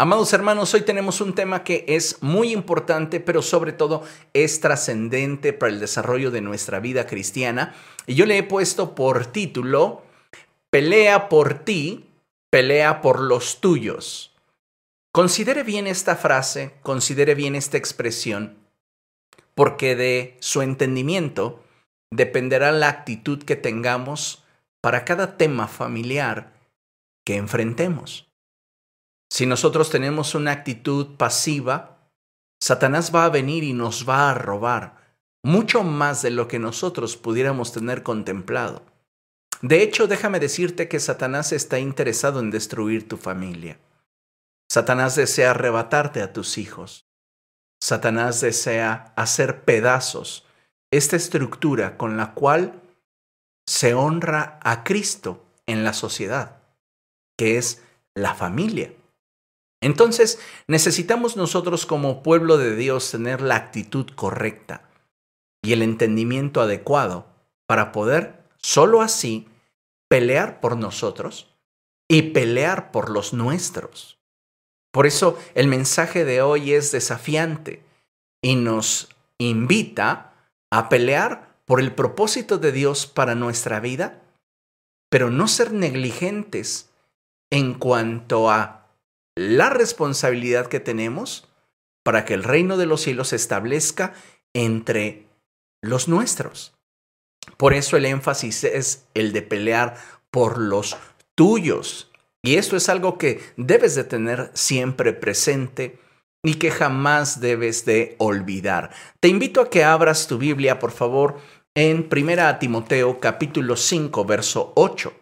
Amados hermanos, hoy tenemos un tema que es muy importante, pero sobre todo es trascendente para el desarrollo de nuestra vida cristiana. Y yo le he puesto por título, Pelea por ti, pelea por los tuyos. Considere bien esta frase, considere bien esta expresión, porque de su entendimiento dependerá la actitud que tengamos para cada tema familiar que enfrentemos. Si nosotros tenemos una actitud pasiva, Satanás va a venir y nos va a robar mucho más de lo que nosotros pudiéramos tener contemplado. De hecho, déjame decirte que Satanás está interesado en destruir tu familia. Satanás desea arrebatarte a tus hijos. Satanás desea hacer pedazos esta estructura con la cual se honra a Cristo en la sociedad, que es la familia. Entonces, necesitamos nosotros como pueblo de Dios tener la actitud correcta y el entendimiento adecuado para poder, solo así, pelear por nosotros y pelear por los nuestros. Por eso el mensaje de hoy es desafiante y nos invita a pelear por el propósito de Dios para nuestra vida, pero no ser negligentes en cuanto a la responsabilidad que tenemos para que el reino de los cielos se establezca entre los nuestros. Por eso el énfasis es el de pelear por los tuyos. Y esto es algo que debes de tener siempre presente y que jamás debes de olvidar. Te invito a que abras tu Biblia, por favor, en 1 Timoteo capítulo 5, verso 8.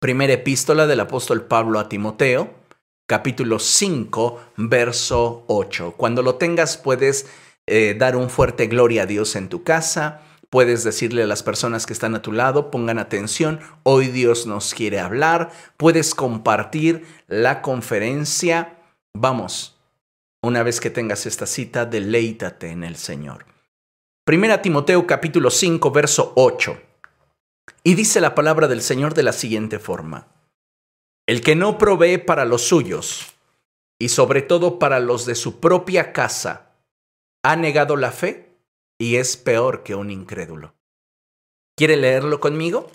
Primera epístola del apóstol Pablo a Timoteo, capítulo 5, verso 8. Cuando lo tengas puedes eh, dar un fuerte gloria a Dios en tu casa, puedes decirle a las personas que están a tu lado, pongan atención, hoy Dios nos quiere hablar, puedes compartir la conferencia. Vamos, una vez que tengas esta cita, deleítate en el Señor. Primera Timoteo capítulo 5, verso 8. Y dice la palabra del Señor de la siguiente forma. El que no provee para los suyos y sobre todo para los de su propia casa, ha negado la fe y es peor que un incrédulo. ¿Quiere leerlo conmigo?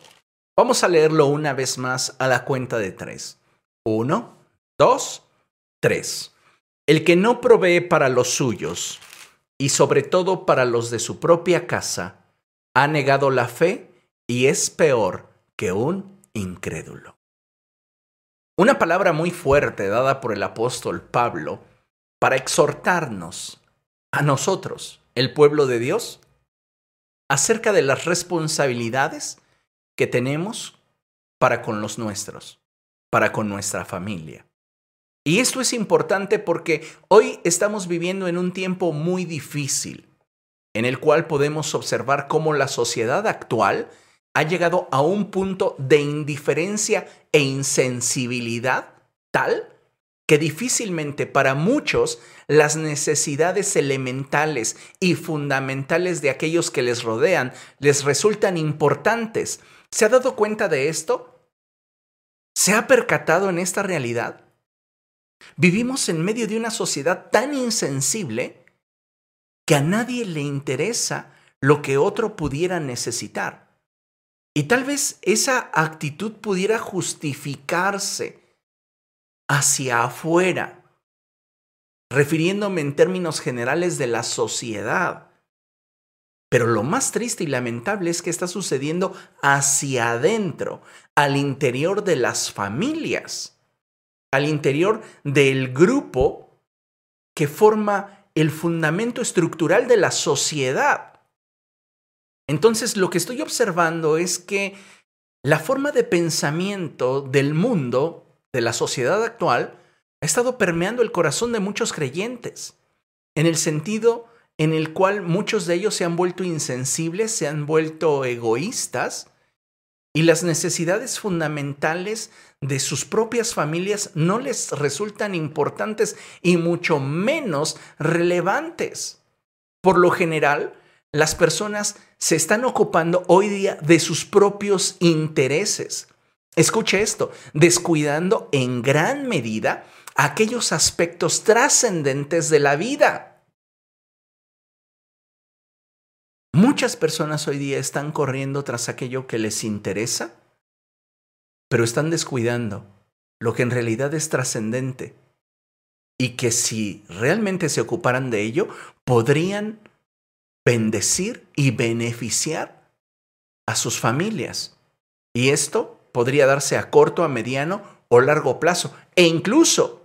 Vamos a leerlo una vez más a la cuenta de tres. Uno, dos, tres. El que no provee para los suyos y sobre todo para los de su propia casa, ha negado la fe y es peor que un incrédulo. Una palabra muy fuerte dada por el apóstol Pablo para exhortarnos a nosotros, el pueblo de Dios, acerca de las responsabilidades que tenemos para con los nuestros, para con nuestra familia. Y esto es importante porque hoy estamos viviendo en un tiempo muy difícil, en el cual podemos observar cómo la sociedad actual ha llegado a un punto de indiferencia e insensibilidad tal que difícilmente para muchos las necesidades elementales y fundamentales de aquellos que les rodean les resultan importantes. ¿Se ha dado cuenta de esto? ¿Se ha percatado en esta realidad? Vivimos en medio de una sociedad tan insensible que a nadie le interesa lo que otro pudiera necesitar. Y tal vez esa actitud pudiera justificarse hacia afuera, refiriéndome en términos generales de la sociedad. Pero lo más triste y lamentable es que está sucediendo hacia adentro, al interior de las familias, al interior del grupo que forma el fundamento estructural de la sociedad. Entonces lo que estoy observando es que la forma de pensamiento del mundo, de la sociedad actual, ha estado permeando el corazón de muchos creyentes, en el sentido en el cual muchos de ellos se han vuelto insensibles, se han vuelto egoístas, y las necesidades fundamentales de sus propias familias no les resultan importantes y mucho menos relevantes. Por lo general, las personas se están ocupando hoy día de sus propios intereses. Escuche esto, descuidando en gran medida aquellos aspectos trascendentes de la vida. Muchas personas hoy día están corriendo tras aquello que les interesa, pero están descuidando lo que en realidad es trascendente y que si realmente se ocuparan de ello, podrían bendecir y beneficiar a sus familias. Y esto podría darse a corto, a mediano o largo plazo. E incluso,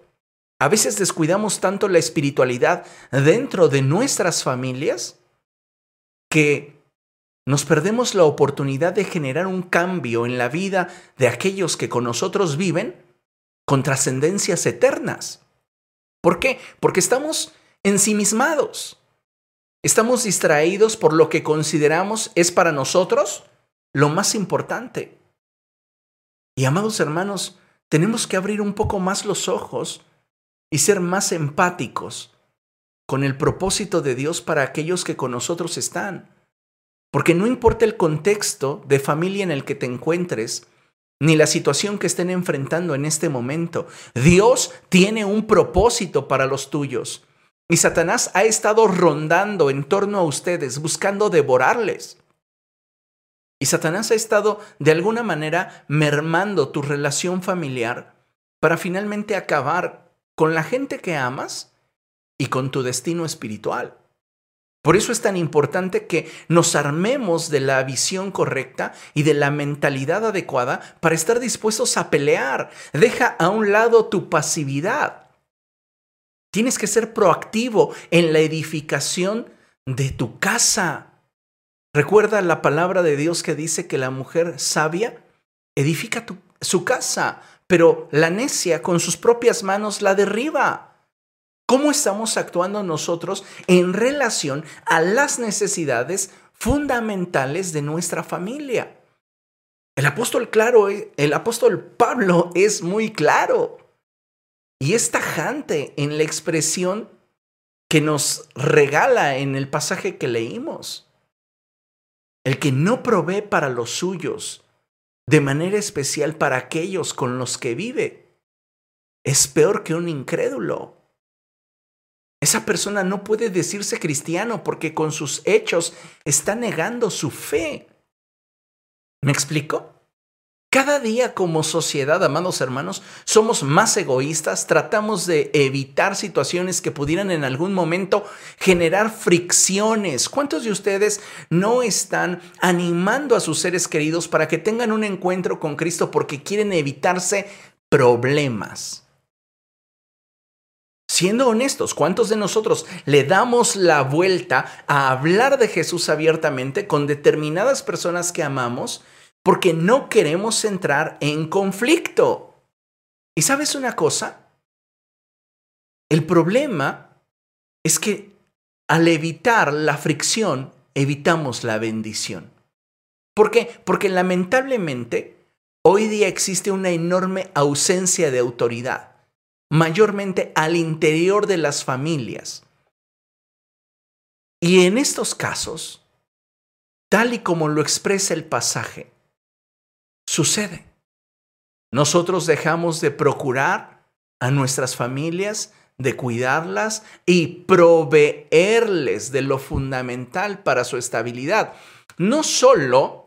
a veces descuidamos tanto la espiritualidad dentro de nuestras familias que nos perdemos la oportunidad de generar un cambio en la vida de aquellos que con nosotros viven con trascendencias eternas. ¿Por qué? Porque estamos ensimismados. Estamos distraídos por lo que consideramos es para nosotros lo más importante. Y amados hermanos, tenemos que abrir un poco más los ojos y ser más empáticos con el propósito de Dios para aquellos que con nosotros están. Porque no importa el contexto de familia en el que te encuentres, ni la situación que estén enfrentando en este momento. Dios tiene un propósito para los tuyos. Y Satanás ha estado rondando en torno a ustedes, buscando devorarles. Y Satanás ha estado de alguna manera mermando tu relación familiar para finalmente acabar con la gente que amas y con tu destino espiritual. Por eso es tan importante que nos armemos de la visión correcta y de la mentalidad adecuada para estar dispuestos a pelear. Deja a un lado tu pasividad. Tienes que ser proactivo en la edificación de tu casa. Recuerda la palabra de Dios que dice que la mujer sabia edifica su casa, pero la necia con sus propias manos la derriba. ¿Cómo estamos actuando nosotros en relación a las necesidades fundamentales de nuestra familia? El apóstol claro, el apóstol Pablo es muy claro y es tajante en la expresión que nos regala en el pasaje que leímos. El que no provee para los suyos, de manera especial para aquellos con los que vive, es peor que un incrédulo. Esa persona no puede decirse cristiano porque con sus hechos está negando su fe. ¿Me explico? Cada día como sociedad, amados hermanos, somos más egoístas, tratamos de evitar situaciones que pudieran en algún momento generar fricciones. ¿Cuántos de ustedes no están animando a sus seres queridos para que tengan un encuentro con Cristo porque quieren evitarse problemas? Siendo honestos, ¿cuántos de nosotros le damos la vuelta a hablar de Jesús abiertamente con determinadas personas que amamos porque no queremos entrar en conflicto? ¿Y sabes una cosa? El problema es que al evitar la fricción, evitamos la bendición. ¿Por qué? Porque lamentablemente hoy día existe una enorme ausencia de autoridad mayormente al interior de las familias. Y en estos casos, tal y como lo expresa el pasaje, sucede. Nosotros dejamos de procurar a nuestras familias, de cuidarlas y proveerles de lo fundamental para su estabilidad. No solo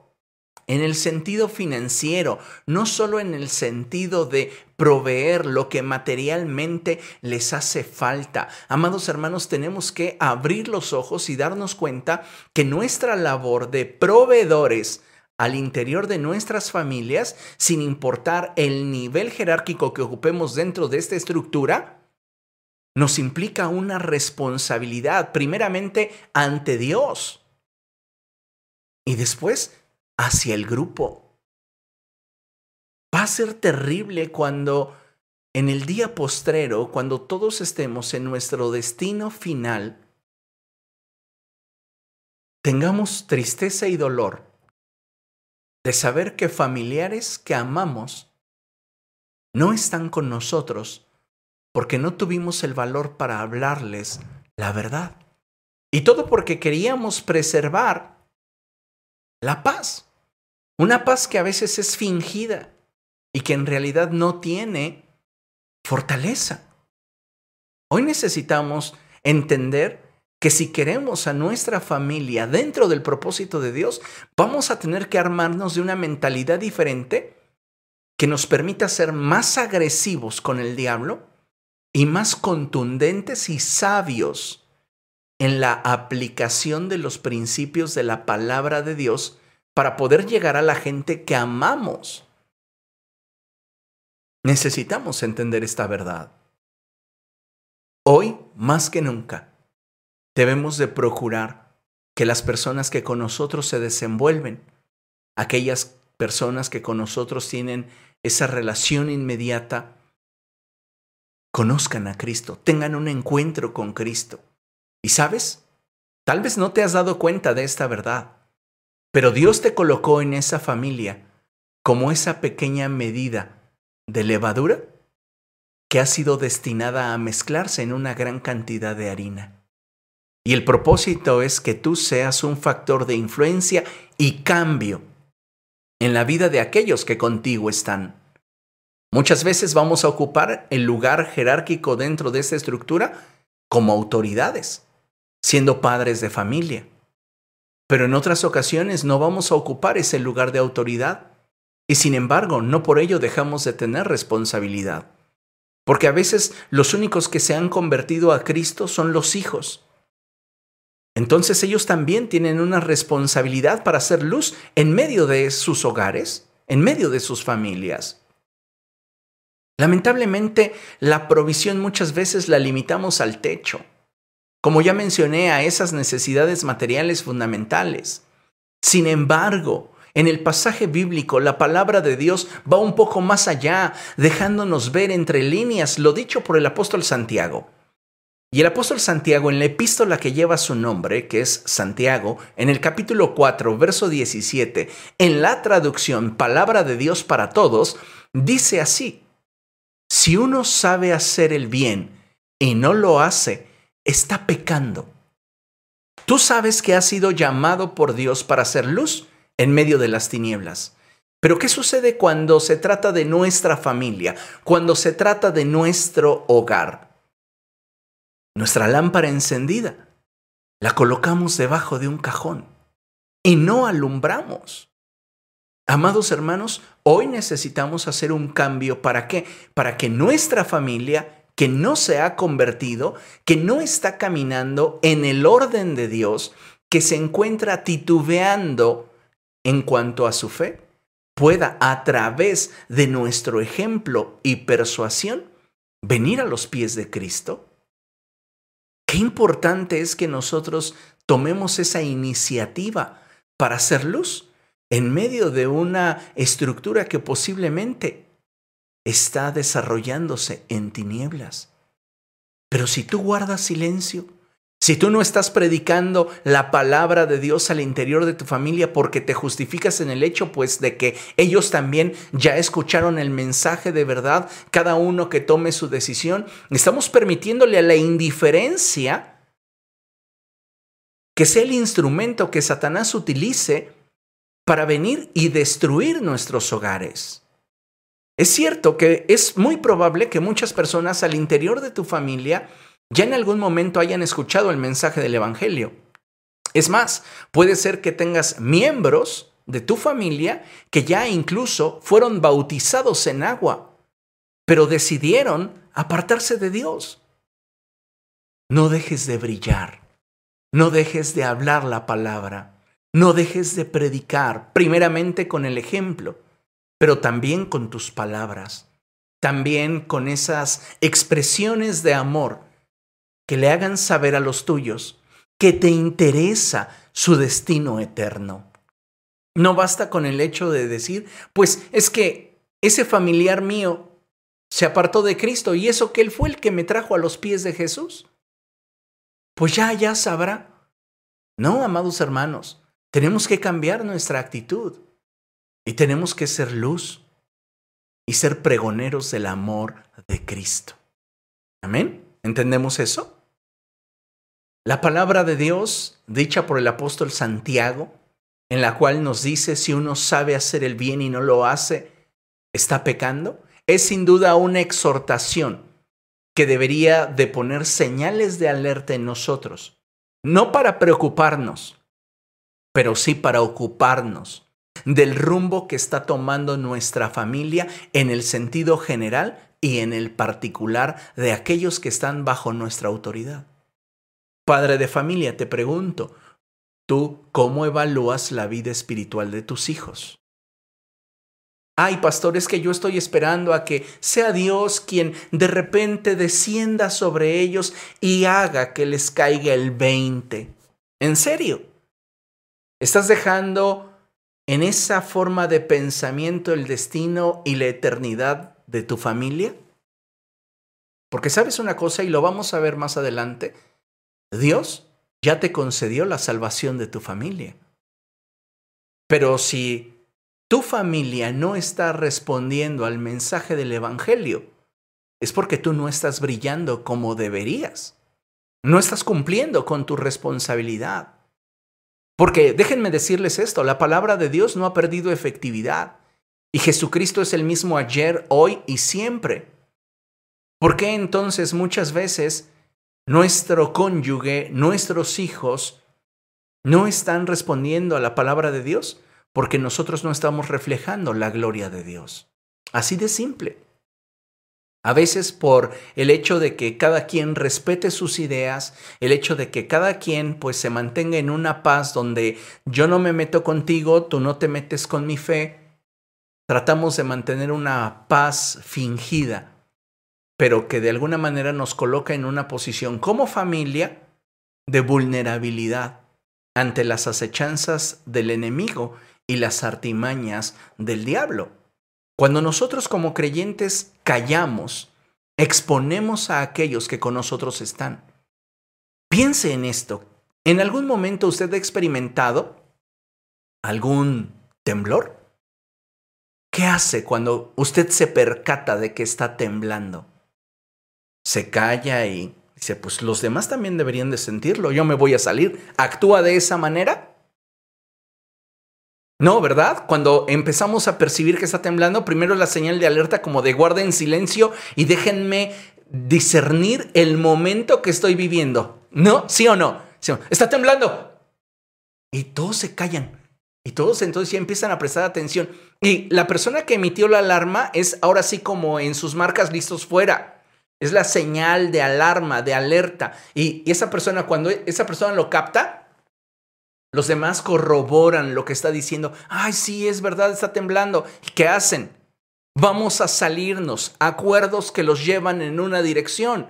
en el sentido financiero, no solo en el sentido de proveer lo que materialmente les hace falta. Amados hermanos, tenemos que abrir los ojos y darnos cuenta que nuestra labor de proveedores al interior de nuestras familias, sin importar el nivel jerárquico que ocupemos dentro de esta estructura, nos implica una responsabilidad, primeramente ante Dios y después hacia el grupo. Va a ser terrible cuando en el día postrero, cuando todos estemos en nuestro destino final, tengamos tristeza y dolor de saber que familiares que amamos no están con nosotros porque no tuvimos el valor para hablarles la verdad. Y todo porque queríamos preservar la paz. Una paz que a veces es fingida y que en realidad no tiene fortaleza. Hoy necesitamos entender que si queremos a nuestra familia dentro del propósito de Dios, vamos a tener que armarnos de una mentalidad diferente que nos permita ser más agresivos con el diablo y más contundentes y sabios en la aplicación de los principios de la palabra de Dios para poder llegar a la gente que amamos. Necesitamos entender esta verdad. Hoy, más que nunca, debemos de procurar que las personas que con nosotros se desenvuelven, aquellas personas que con nosotros tienen esa relación inmediata, conozcan a Cristo, tengan un encuentro con Cristo. Y sabes, tal vez no te has dado cuenta de esta verdad, pero Dios te colocó en esa familia como esa pequeña medida de levadura que ha sido destinada a mezclarse en una gran cantidad de harina. Y el propósito es que tú seas un factor de influencia y cambio en la vida de aquellos que contigo están. Muchas veces vamos a ocupar el lugar jerárquico dentro de esta estructura como autoridades, siendo padres de familia. Pero en otras ocasiones no vamos a ocupar ese lugar de autoridad y sin embargo no por ello dejamos de tener responsabilidad. Porque a veces los únicos que se han convertido a Cristo son los hijos. Entonces ellos también tienen una responsabilidad para hacer luz en medio de sus hogares, en medio de sus familias. Lamentablemente, la provisión muchas veces la limitamos al techo, como ya mencioné, a esas necesidades materiales fundamentales. Sin embargo, en el pasaje bíblico, la palabra de Dios va un poco más allá, dejándonos ver entre líneas lo dicho por el apóstol Santiago. Y el apóstol Santiago, en la epístola que lleva su nombre, que es Santiago, en el capítulo 4, verso 17, en la traducción Palabra de Dios para Todos, dice así, si uno sabe hacer el bien y no lo hace, está pecando. Tú sabes que has sido llamado por Dios para hacer luz en medio de las tinieblas. Pero ¿qué sucede cuando se trata de nuestra familia, cuando se trata de nuestro hogar? Nuestra lámpara encendida la colocamos debajo de un cajón y no alumbramos. Amados hermanos, hoy necesitamos hacer un cambio. ¿Para qué? Para que nuestra familia, que no se ha convertido, que no está caminando en el orden de Dios, que se encuentra titubeando en cuanto a su fe, pueda a través de nuestro ejemplo y persuasión venir a los pies de Cristo. Qué importante es que nosotros tomemos esa iniciativa para hacer luz en medio de una estructura que posiblemente está desarrollándose en tinieblas. Pero si tú guardas silencio, si tú no estás predicando la palabra de Dios al interior de tu familia porque te justificas en el hecho pues de que ellos también ya escucharon el mensaje de verdad, cada uno que tome su decisión, estamos permitiéndole a la indiferencia que sea el instrumento que Satanás utilice para venir y destruir nuestros hogares. Es cierto que es muy probable que muchas personas al interior de tu familia ya en algún momento hayan escuchado el mensaje del Evangelio. Es más, puede ser que tengas miembros de tu familia que ya incluso fueron bautizados en agua, pero decidieron apartarse de Dios. No dejes de brillar, no dejes de hablar la palabra. No dejes de predicar, primeramente con el ejemplo, pero también con tus palabras, también con esas expresiones de amor que le hagan saber a los tuyos que te interesa su destino eterno. No basta con el hecho de decir, pues es que ese familiar mío se apartó de Cristo y eso que Él fue el que me trajo a los pies de Jesús. Pues ya, ya sabrá. No, amados hermanos, tenemos que cambiar nuestra actitud y tenemos que ser luz y ser pregoneros del amor de Cristo. Amén. ¿Entendemos eso? La palabra de Dios, dicha por el apóstol Santiago, en la cual nos dice si uno sabe hacer el bien y no lo hace, está pecando, es sin duda una exhortación que debería de poner señales de alerta en nosotros, no para preocuparnos, pero sí para ocuparnos del rumbo que está tomando nuestra familia en el sentido general y en el particular de aquellos que están bajo nuestra autoridad. Padre de familia, te pregunto, ¿tú cómo evalúas la vida espiritual de tus hijos? Ay, pastor, es que yo estoy esperando a que sea Dios quien de repente descienda sobre ellos y haga que les caiga el 20. ¿En serio? ¿Estás dejando en esa forma de pensamiento el destino y la eternidad de tu familia? Porque sabes una cosa y lo vamos a ver más adelante. Dios ya te concedió la salvación de tu familia. Pero si tu familia no está respondiendo al mensaje del Evangelio, es porque tú no estás brillando como deberías. No estás cumpliendo con tu responsabilidad. Porque déjenme decirles esto, la palabra de Dios no ha perdido efectividad. Y Jesucristo es el mismo ayer, hoy y siempre. ¿Por qué entonces muchas veces nuestro cónyuge, nuestros hijos, no están respondiendo a la palabra de Dios? Porque nosotros no estamos reflejando la gloria de Dios. Así de simple. A veces por el hecho de que cada quien respete sus ideas, el hecho de que cada quien pues se mantenga en una paz donde yo no me meto contigo, tú no te metes con mi fe, tratamos de mantener una paz fingida, pero que de alguna manera nos coloca en una posición como familia de vulnerabilidad ante las acechanzas del enemigo y las artimañas del diablo. Cuando nosotros como creyentes callamos, exponemos a aquellos que con nosotros están. Piense en esto. ¿En algún momento usted ha experimentado algún temblor? ¿Qué hace cuando usted se percata de que está temblando? Se calla y dice, pues los demás también deberían de sentirlo, yo me voy a salir. ¿Actúa de esa manera? No, ¿verdad? Cuando empezamos a percibir que está temblando, primero la señal de alerta como de guarden silencio y déjenme discernir el momento que estoy viviendo. ¿No? ¿Sí o no? Está temblando. Y todos se callan. Y todos entonces ya empiezan a prestar atención. Y la persona que emitió la alarma es ahora sí como en sus marcas listos fuera. Es la señal de alarma, de alerta. Y, esa persona, cuando esa persona lo capta, los demás corroboran lo que está diciendo. Ay, sí, es verdad, está temblando. ¿Y qué hacen? Vamos a salirnos, acuerdos que los llevan en una dirección.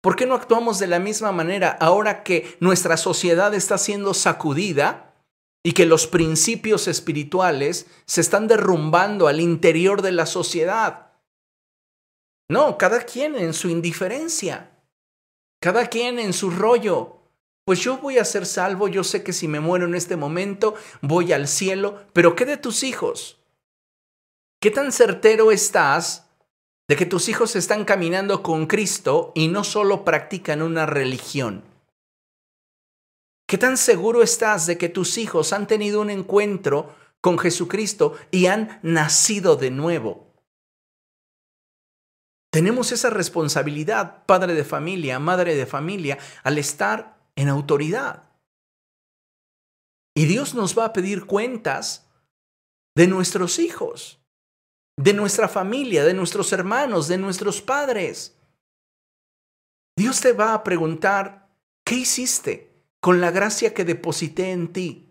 ¿Por qué no actuamos de la misma manera ahora que nuestra sociedad está siendo sacudida y que los principios espirituales se están derrumbando al interior de la sociedad? No, cada quien en su indiferencia, cada quien en su rollo pues yo voy a ser salvo, yo sé que si me muero en este momento voy al cielo, pero ¿qué de tus hijos? ¿Qué tan certero estás de que tus hijos están caminando con Cristo y no solo practican una religión? ¿Qué tan seguro estás de que tus hijos han tenido un encuentro con Jesucristo y han nacido de nuevo? Tenemos esa responsabilidad, padre de familia, madre de familia, al estar en autoridad. Y Dios nos va a pedir cuentas de nuestros hijos, de nuestra familia, de nuestros hermanos, de nuestros padres. Dios te va a preguntar, ¿qué hiciste con la gracia que deposité en ti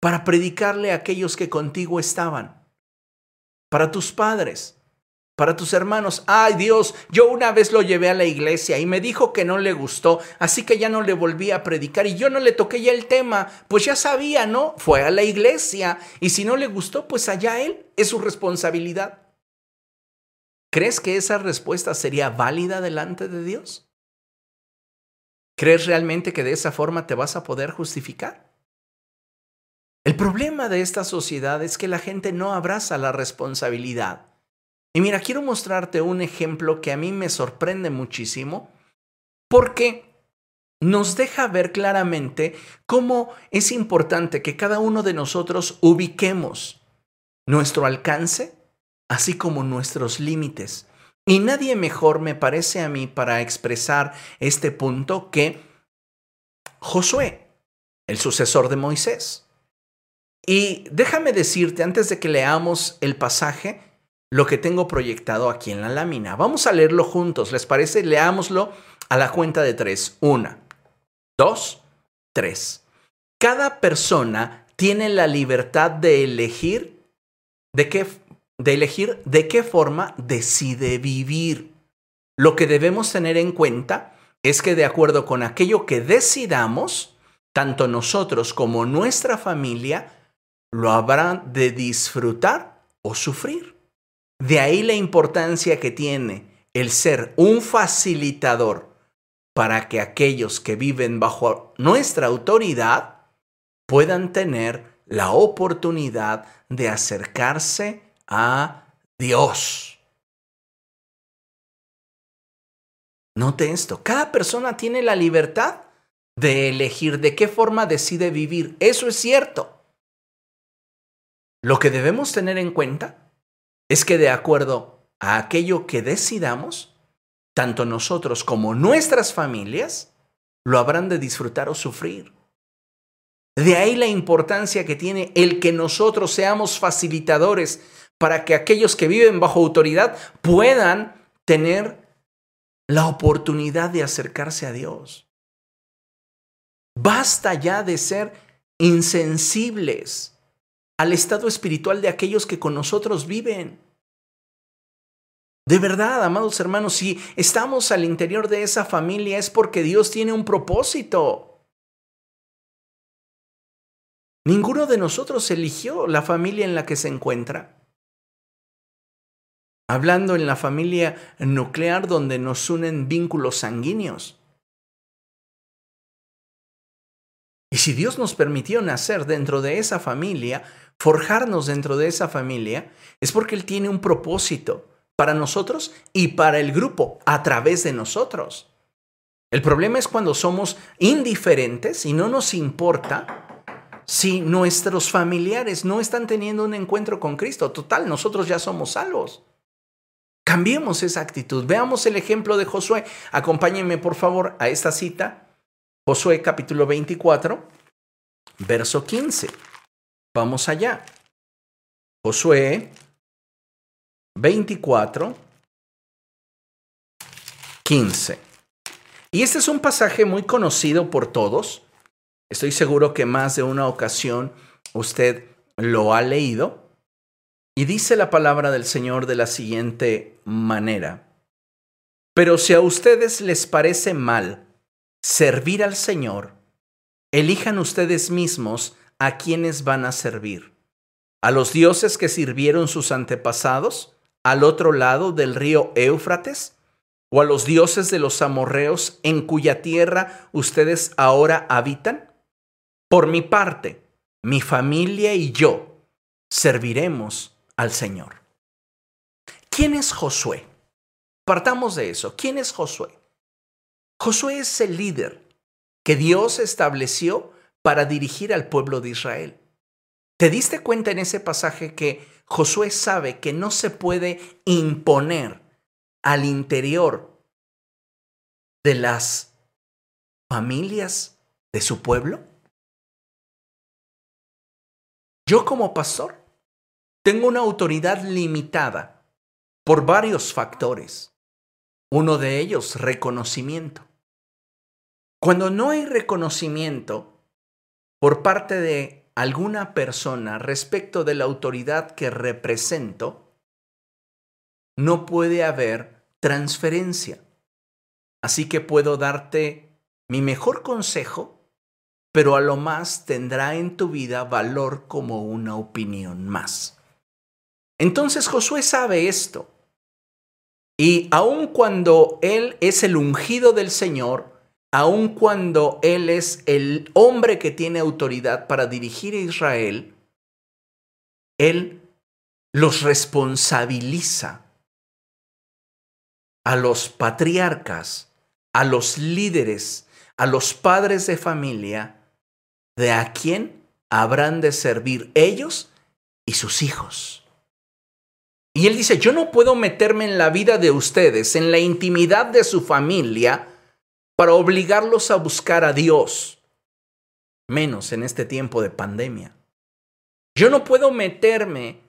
para predicarle a aquellos que contigo estaban? Para tus padres, para tus hermanos. Ay Dios, yo una vez lo llevé a la iglesia y me dijo que no le gustó, así que ya no le volví a predicar y yo no le toqué ya el tema, pues ya sabía, ¿no? Fue a la iglesia y si no le gustó, pues allá él, es su responsabilidad. ¿Crees que esa respuesta sería válida delante de Dios? ¿Crees realmente que de esa forma te vas a poder justificar? El problema de esta sociedad es que la gente no abraza la responsabilidad. Y mira, quiero mostrarte un ejemplo que a mí me sorprende muchísimo porque nos deja ver claramente cómo es importante que cada uno de nosotros ubiquemos nuestro alcance, así como nuestros límites, Y nadie mejor me parece a mí para expresar este punto que Josué, el sucesor de Moisés. Y déjame decirte, antes de que leamos el pasaje, lo que tengo proyectado aquí en la lámina. Vamos a leerlo juntos, ¿les parece? Leámoslo a la cuenta de tres. Una, dos, tres. Cada persona tiene la libertad de elegir de qué, de elegir de qué forma decide vivir. Lo que debemos tener en cuenta es que de acuerdo con aquello que decidamos, tanto nosotros como nuestra familia lo habrán de disfrutar o sufrir. De ahí la importancia que tiene el ser un facilitador para que aquellos que viven bajo nuestra autoridad puedan tener la oportunidad de acercarse a Dios. Note esto, cada persona tiene la libertad de elegir de qué forma decide vivir. Eso es cierto. Lo que debemos tener en cuenta es que de acuerdo a aquello que decidamos, tanto nosotros como nuestras familias lo habrán de disfrutar o sufrir. De ahí la importancia que tiene el que nosotros seamos facilitadores para que aquellos que viven bajo autoridad puedan tener la oportunidad de acercarse a Dios. Basta ya de ser insensibles al estado espiritual de aquellos que con nosotros viven. De verdad, amados hermanos, si estamos al interior de esa familia es porque Dios tiene un propósito. Ninguno de nosotros eligió la familia en la que se encuentra. Hablando en la familia nuclear donde nos unen vínculos sanguíneos. Y si Dios nos permitió nacer dentro de esa familia, forjarnos dentro de esa familia, es porque Él tiene un propósito para nosotros y para el grupo a través de nosotros. El problema es cuando somos indiferentes y no nos importa si nuestros familiares no están teniendo un encuentro con Cristo. Total, nosotros ya somos salvos. Cambiemos esa actitud. Veamos el ejemplo de Josué. Acompáñenme por favor a esta cita. Josué capítulo 24, verso 15. Vamos allá. Josué 24, 15. Y este es un pasaje muy conocido por todos. Estoy seguro que más de una ocasión usted lo ha leído. Y dice la palabra del Señor de la siguiente manera. Pero si a ustedes les parece mal servir al Señor, elijan ustedes mismos a quienes van a servir. A los dioses que sirvieron sus antepasados al otro lado del río Éufrates, o a los dioses de los amorreos en cuya tierra ustedes ahora habitan? Por mi parte, mi familia y yo serviremos al Señor. ¿Quién es Josué? Partamos de eso. ¿Quién es Josué? Josué es el líder que Dios estableció para dirigir al pueblo de Israel. ¿Te diste cuenta en ese pasaje que Josué sabe que no se puede imponer al interior de las familias de su pueblo? Yo como pastor tengo una autoridad limitada por varios factores. Uno de ellos, reconocimiento. Cuando no hay reconocimiento por parte de alguna persona respecto de la autoridad que represento, no puede haber transferencia. Así que puedo darte mi mejor consejo pero a lo más tendrá en tu vida valor como una opinión más. Entonces Josué sabe esto. Y aun cuando él es el ungido del Señor, aun cuando él es el hombre que tiene autoridad para dirigir a Israel, él los responsabiliza a los patriarcas, a los líderes, a los padres de familia, de a quién habrán de servir ellos y sus hijos. Y él dice, yo no puedo meterme en la vida de ustedes, en la intimidad de su familia, para obligarlos a buscar a Dios, menos en este tiempo de pandemia. Yo no puedo meterme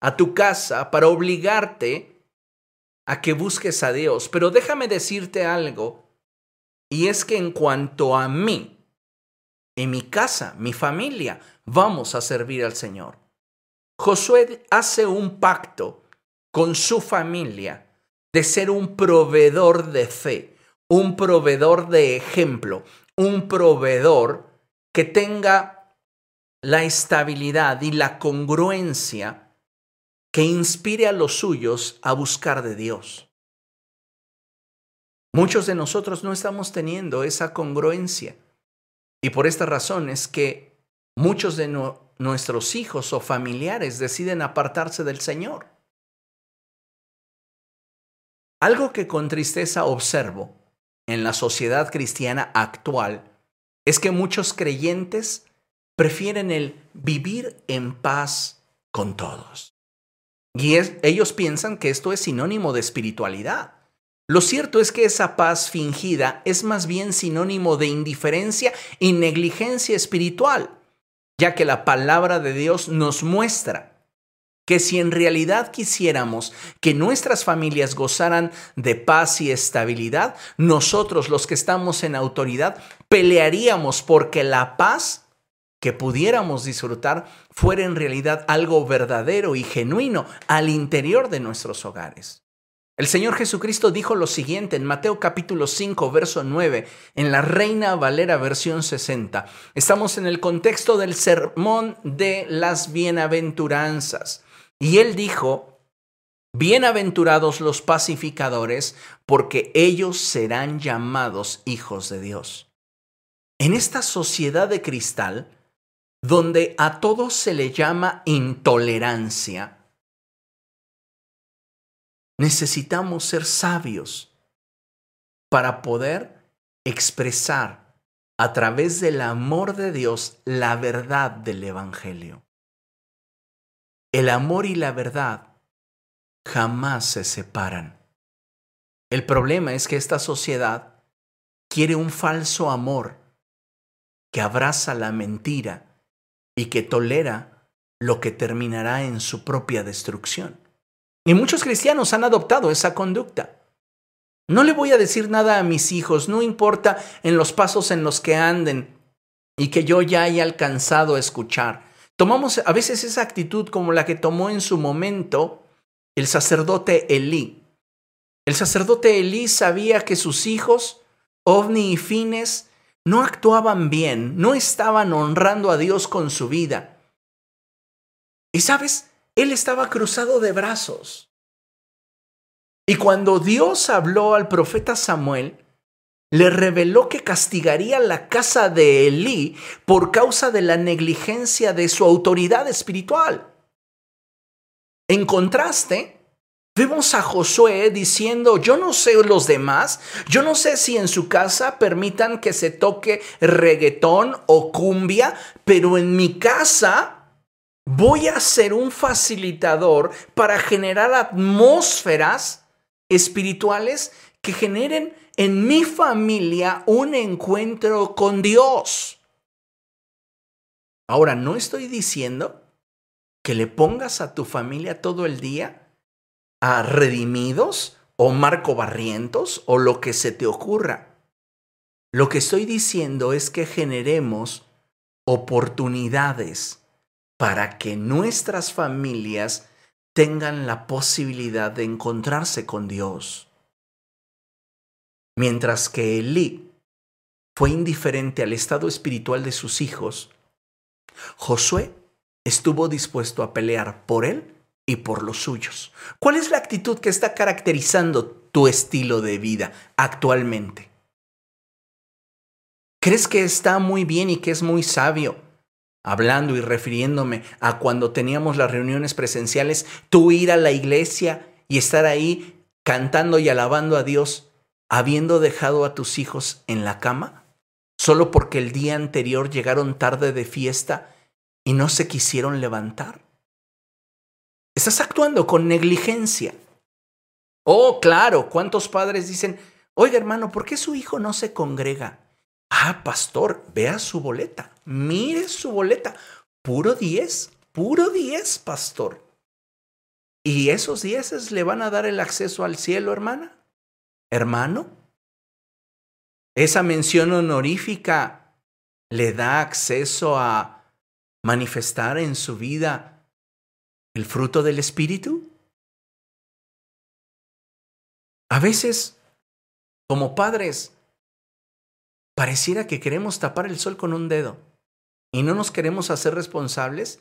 a tu casa para obligarte a que busques a Dios, pero déjame decirte algo, y es que en cuanto a mí, en mi casa, mi familia, vamos a servir al Señor. Josué hace un pacto con su familia de ser un proveedor de fe, un proveedor de ejemplo, un proveedor que tenga la estabilidad y la congruencia que inspire a los suyos a buscar de Dios. Muchos de nosotros no estamos teniendo esa congruencia. Y por esta razón es que muchos de nuestros hijos o familiares deciden apartarse del Señor. Algo que con tristeza observo en la sociedad cristiana actual es que muchos creyentes prefieren el vivir en paz con todos. Y ellos piensan que esto es sinónimo de espiritualidad. Lo cierto es que esa paz fingida es más bien sinónimo de indiferencia y negligencia espiritual, ya que la palabra de Dios nos muestra que si en realidad quisiéramos que nuestras familias gozaran de paz y estabilidad, nosotros los que estamos en autoridad pelearíamos porque la paz que pudiéramos disfrutar fuera en realidad algo verdadero y genuino al interior de nuestros hogares. El Señor Jesucristo dijo lo siguiente en Mateo capítulo 5, verso 9, en la Reina Valera versión 60. Estamos en el contexto del sermón de las bienaventuranzas. Y él dijo, bienaventurados los pacificadores, porque ellos serán llamados hijos de Dios. En esta sociedad de cristal, donde a todos se le llama intolerancia, necesitamos ser sabios para poder expresar a través del amor de Dios la verdad del Evangelio. El amor y la verdad jamás se separan. El problema es que esta sociedad quiere un falso amor que abraza la mentira y que tolera lo que terminará en su propia destrucción. Y muchos cristianos han adoptado esa conducta. No le voy a decir nada a mis hijos, no importa en los pasos en los que anden y que yo ya haya alcanzado a escuchar. Tomamos a veces esa actitud como la que tomó en su momento el sacerdote Elí. El sacerdote Elí sabía que sus hijos, Ovni y Fines, no actuaban bien, no estaban honrando a Dios con su vida. Y sabes, él estaba cruzado de brazos. Y cuando Dios habló al profeta Samuel, le reveló que castigaría la casa de Elí por causa de la negligencia de su autoridad espiritual. En contraste, vemos a Josué diciendo, yo no sé los demás, yo no sé si en su casa permitan que se toque reggaetón o cumbia, pero en mi casa voy a ser un facilitador para generar atmósferas espirituales que generen en mi familia un encuentro con Dios. Ahora, no estoy diciendo que le pongas a tu familia todo el día a redimidos o Marco Barrientos o lo que se te ocurra. Lo que estoy diciendo es que generemos oportunidades para que nuestras familias tengan la posibilidad de encontrarse con Dios. Mientras que Elí fue indiferente al estado espiritual de sus hijos, Josué estuvo dispuesto a pelear por él y por los suyos. ¿Cuál es la actitud que está caracterizando tu estilo de vida actualmente? ¿Crees que está muy bien y que es muy sabio hablando y refiriéndome a cuando teníamos las reuniones presenciales, tú ir a la iglesia y estar ahí cantando y alabando a Dios, habiendo dejado a tus hijos en la cama, solo porque el día anterior llegaron tarde de fiesta y no se quisieron levantar. Estás actuando con negligencia. Oh, claro, ¿cuántos padres dicen, oiga hermano, ¿por qué su hijo no se congrega? Ah, pastor, vea su boleta, mire su boleta, puro 10, puro 10, pastor. ¿Y esos dieces le van a dar el acceso al cielo, hermana? Hermano. Esa mención honorífica le da acceso a manifestar en su vida el fruto del Espíritu. A veces, como padres, pareciera que queremos tapar el sol con un dedo y no nos queremos hacer responsables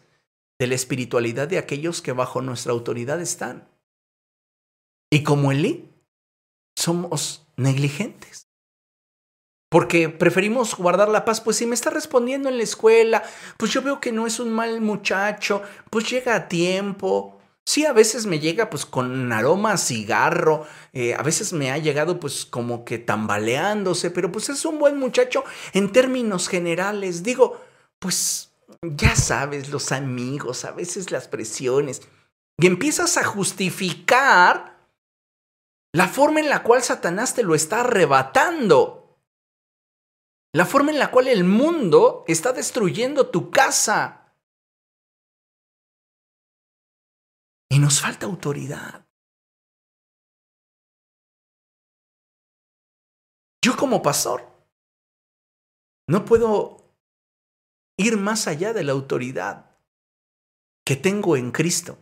de la espiritualidad de aquellos que bajo nuestra autoridad están. Y como Elí, somos negligentes. Porque preferimos guardar la paz, pues si me está respondiendo en la escuela, pues yo veo que no es un mal muchacho, pues llega a tiempo. Sí, a veces me llega pues con aroma a cigarro, eh, a veces me ha llegado pues como que tambaleándose, pero pues es un buen muchacho en términos generales. Digo, pues ya sabes, los amigos, a veces las presiones, y empiezas a justificar la forma en la cual Satanás te lo está arrebatando, la forma en la cual el mundo está destruyendo tu casa. Y nos falta autoridad. Yo como pastor no puedo ir más allá de la autoridad que tengo en Cristo.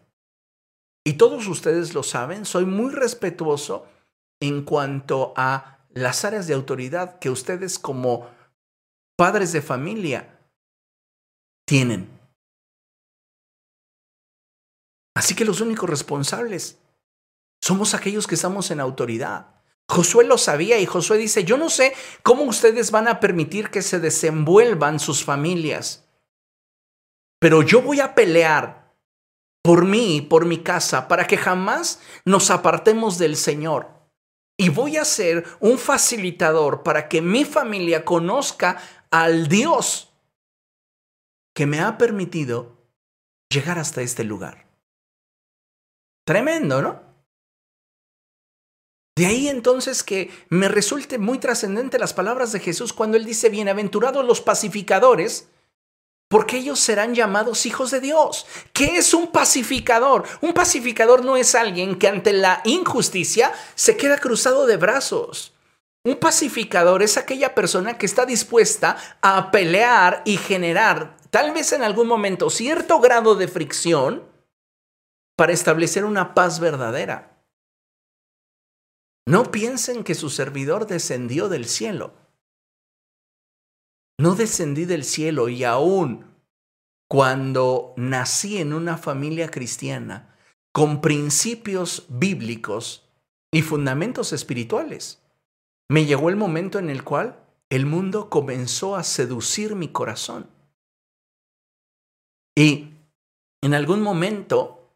Y todos ustedes lo saben, soy muy respetuoso en cuanto a las áreas de autoridad que ustedes como padres de familia tienen. Así que los únicos responsables somos aquellos que estamos en autoridad. Josué lo sabía y Josué dice, yo no sé cómo ustedes van a permitir que se desenvuelvan sus familias, pero yo voy a pelear por mí por mi casa para que jamás nos apartemos del Señor. Y voy a ser un facilitador para que mi familia conozca al Dios que me ha permitido llegar hasta este lugar. Tremendo, ¿no? De ahí entonces que me resulte muy trascendente las palabras de Jesús cuando él dice, bienaventurados los pacificadores, porque ellos serán llamados hijos de Dios. ¿Qué es un pacificador? Un pacificador no es alguien que ante la injusticia se queda cruzado de brazos. Un pacificador es aquella persona que está dispuesta a pelear y generar, tal vez en algún momento, cierto grado de fricción para establecer una paz verdadera. No piensen que su servidor descendió del cielo. No descendí del cielo y aún cuando nací en una familia cristiana con principios bíblicos y fundamentos espirituales, me llegó el momento en el cual el mundo comenzó a seducir mi corazón. Y en algún momento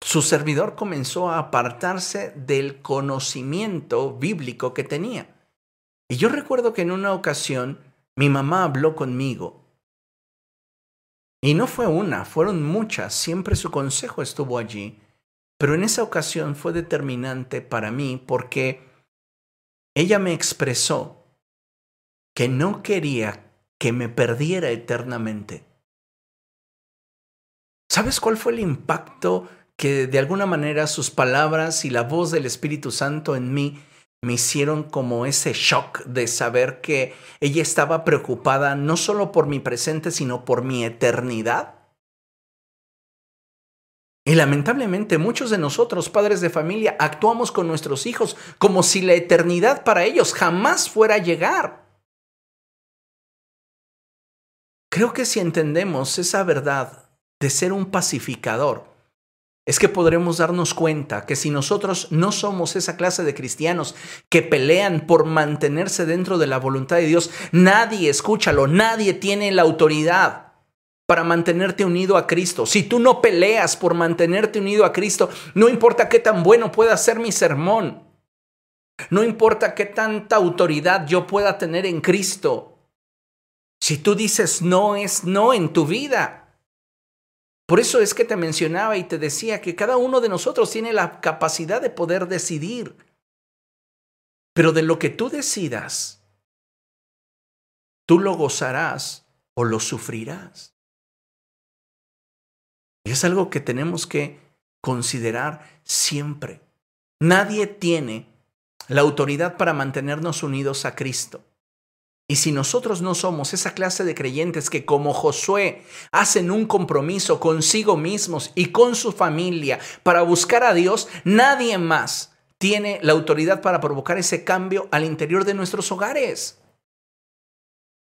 su servidor comenzó a apartarse del conocimiento bíblico que tenía. Y yo recuerdo que en una ocasión mi mamá habló conmigo. Y no fue una, fueron muchas, siempre su consejo estuvo allí. Pero en esa ocasión fue determinante para mí porque ella me expresó que no quería que me perdiera eternamente. ¿Sabes cuál fue el impacto que de alguna manera sus palabras y la voz del Espíritu Santo en mí me hicieron como ese shock de saber que ella estaba preocupada no solo por mi presente, sino por mi eternidad. Y lamentablemente muchos de nosotros, padres de familia, actuamos con nuestros hijos como si la eternidad para ellos jamás fuera a llegar. Creo que si entendemos esa verdad de ser un pacificador, es que podremos darnos cuenta que si nosotros no somos esa clase de cristianos que pelean por mantenerse dentro de la voluntad de Dios, nadie, escúchalo, nadie tiene la autoridad para mantenerte unido a Cristo. Si tú no peleas por mantenerte unido a Cristo, no importa qué tan bueno pueda ser mi sermón, no importa qué tanta autoridad yo pueda tener en Cristo, si tú dices no es no en tu vida, Por eso es que te mencionaba y te decía que cada uno de nosotros tiene la capacidad de poder decidir. Pero de lo que tú decidas, tú lo gozarás o lo sufrirás. Y es algo que tenemos que considerar siempre. Nadie tiene la autoridad para mantenernos unidos a Cristo. Y si nosotros no somos esa clase de creyentes que como Josué hacen un compromiso consigo mismos y con su familia para buscar a Dios, nadie más tiene la autoridad para provocar ese cambio al interior de nuestros hogares.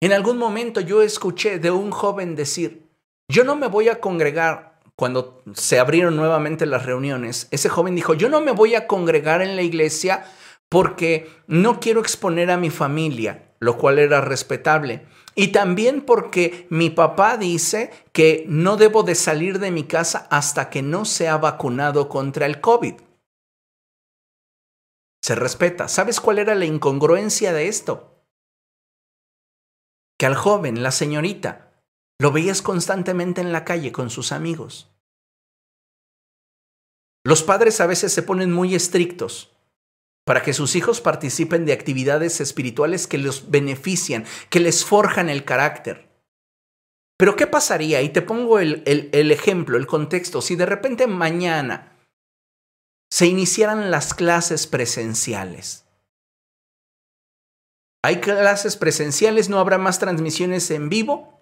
En algún momento yo escuché de un joven decir, yo no me voy a congregar cuando se abrieron nuevamente las reuniones. Ese joven dijo, yo no me voy a congregar en la iglesia porque no quiero exponer a mi familia lo cual era respetable. Y también porque mi papá dice que no debo de salir de mi casa hasta que no sea vacunado contra el COVID. Se respeta. ¿Sabes cuál era la incongruencia de esto? Que al joven, la señorita, lo veías constantemente en la calle con sus amigos. Los padres a veces se ponen muy estrictos para que sus hijos participen de actividades espirituales que los benefician, que les forjan el carácter. Pero ¿qué pasaría? Y te pongo el, ejemplo, el contexto. Si de repente mañana se iniciaran las clases presenciales. ¿Hay clases presenciales? ¿No habrá más transmisiones en vivo?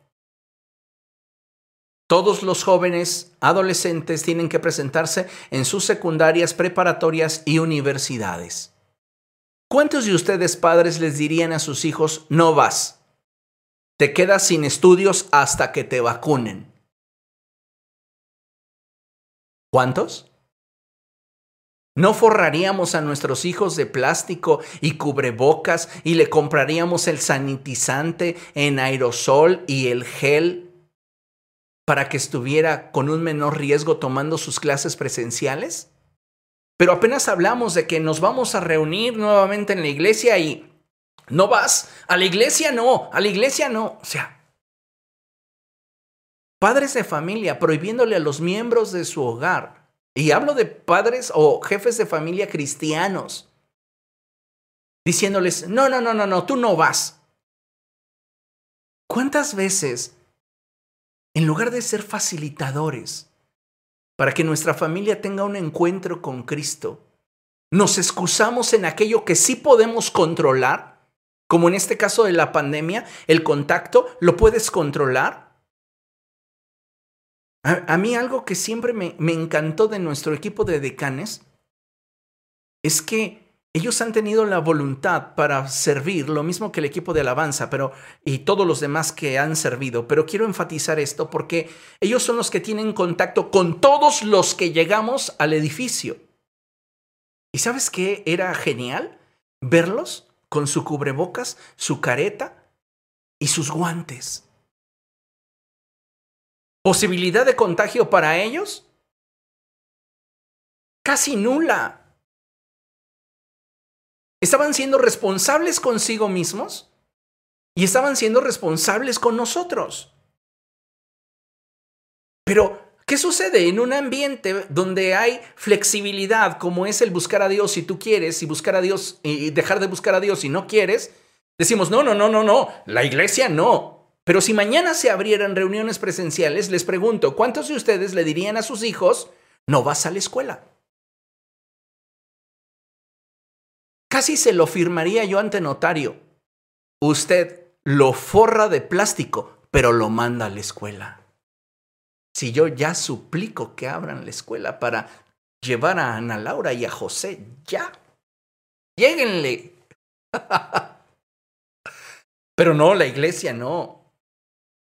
Todos los jóvenes adolescentes tienen que presentarse en sus secundarias, preparatorias y universidades. ¿Cuántos de ustedes padres les dirían a sus hijos, no vas? Te quedas sin estudios hasta que te vacunen. ¿Cuántos? ¿No forraríamos a nuestros hijos de plástico y cubrebocas y le compraríamos el sanitizante en aerosol y el gel para que estuviera con un menor riesgo tomando sus clases presenciales? Pero apenas hablamos de que nos vamos a reunir nuevamente en la iglesia y no vas, a la iglesia no, a la iglesia no. O sea, padres de familia prohibiéndole a los miembros de su hogar, y hablo de padres o jefes de familia cristianos, diciéndoles, no, no, no, no, no, tú no vas. ¿Cuántas veces en lugar de ser facilitadores para que nuestra familia tenga un encuentro con Cristo, nos excusamos en aquello que sí podemos controlar, como en este caso de la pandemia, el contacto, ¿lo puedes controlar? A, mí algo que siempre me, me encantó de nuestro equipo de decanes es que ellos han tenido la voluntad para servir, lo mismo que el equipo de alabanza, pero y todos los demás que han servido, pero quiero enfatizar esto porque ellos son los que tienen contacto con todos los que llegamos al edificio. ¿Y sabes qué era genial? Verlos con su cubrebocas, su careta y sus guantes. ¿Posibilidad de contagio para ellos? Casi nula. Estaban siendo responsables consigo mismos y estaban siendo responsables con nosotros. Pero, ¿qué sucede en un ambiente donde hay flexibilidad como es el buscar a Dios si tú quieres y buscar a Dios y dejar de buscar a Dios si no quieres? Decimos, no, no, no, no, no, la iglesia no. Pero si mañana se abrieran reuniones presenciales, les pregunto, ¿cuántos de ustedes le dirían a sus hijos, no vas a la escuela? Casi se lo firmaría yo ante notario. Usted lo forra de plástico, pero lo manda a la escuela. Si yo ya suplico que abran la escuela para llevar a Ana Laura y a José, ya. Lléguenle. pero no, la iglesia no.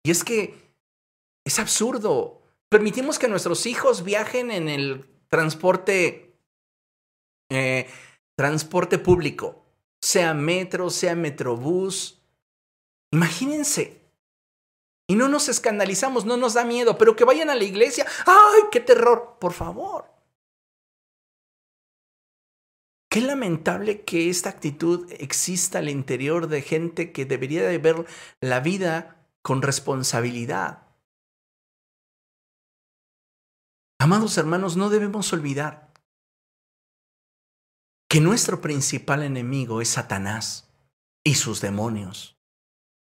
Y es que es absurdo. Permitimos que nuestros hijos viajen en el transporte eh, transporte público, sea metro, sea metrobús. Imagínense. Y no nos escandalizamos, no nos da miedo, pero que vayan a la iglesia. ¡Ay, qué terror! Por favor. Qué lamentable que esta actitud exista al interior de gente que debería de ver la vida con responsabilidad. Amados hermanos, no debemos olvidar que nuestro principal enemigo es Satanás y sus demonios.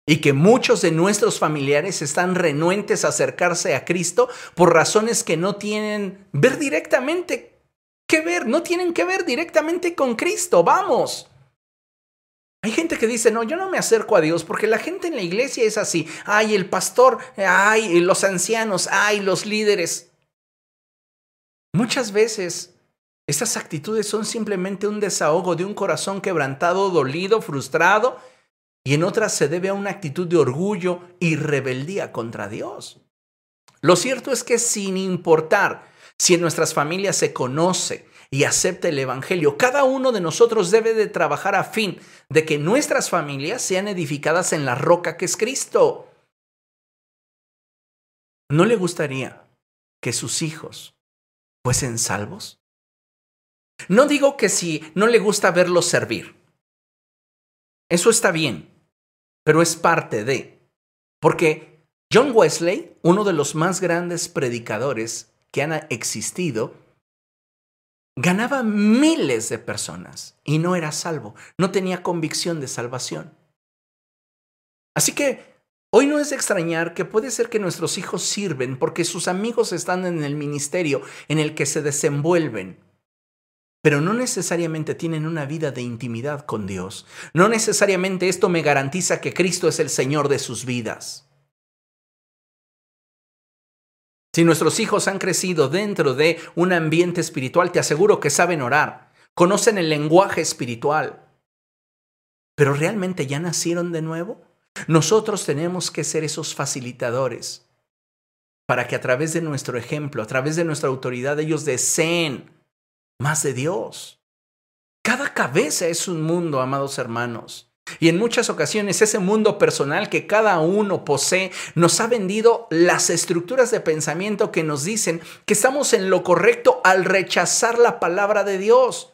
Y que muchos de nuestros familiares están renuentes a acercarse a Cristo por razones que no tienen ver directamente que ver, no tienen que ver directamente con Cristo. Vamos. Hay gente que dice, no, yo no me acerco a Dios porque la gente en la iglesia es así. Ay, el pastor, ay, los ancianos, ay, los líderes. Muchas veces esas actitudes son simplemente un desahogo de un corazón quebrantado, dolido, frustrado, y en otras se debe a una actitud de orgullo y rebeldía contra Dios. Lo cierto es que sin importar si en nuestras familias se conoce y acepta el Evangelio, cada uno de nosotros debe de trabajar a fin de que nuestras familias sean edificadas en la roca que es Cristo. ¿No le gustaría que sus hijos fuesen salvos? No digo que si no le gusta verlos servir. Eso está bien, pero es parte de. Porque John Wesley, uno de los más grandes predicadores que han existido, ganaba miles de personas y no era salvo, no tenía convicción de salvación. Así que hoy no es de extrañar que puede ser que nuestros hijos sirven porque sus amigos están en el ministerio en el que se desenvuelven pero no necesariamente tienen una vida de intimidad con Dios. No necesariamente esto me garantiza que Cristo es el Señor de sus vidas. Si nuestros hijos han crecido dentro de un ambiente espiritual, te aseguro que saben orar, conocen el lenguaje espiritual, pero realmente ya nacieron de nuevo. Nosotros tenemos que ser esos facilitadores para que a través de nuestro ejemplo, a través de nuestra autoridad, ellos deseen más de Dios. Cada cabeza es un mundo, amados hermanos. Y en muchas ocasiones ese mundo personal que cada uno posee nos ha vendido las estructuras de pensamiento que nos dicen que estamos en lo correcto al rechazar la palabra de Dios.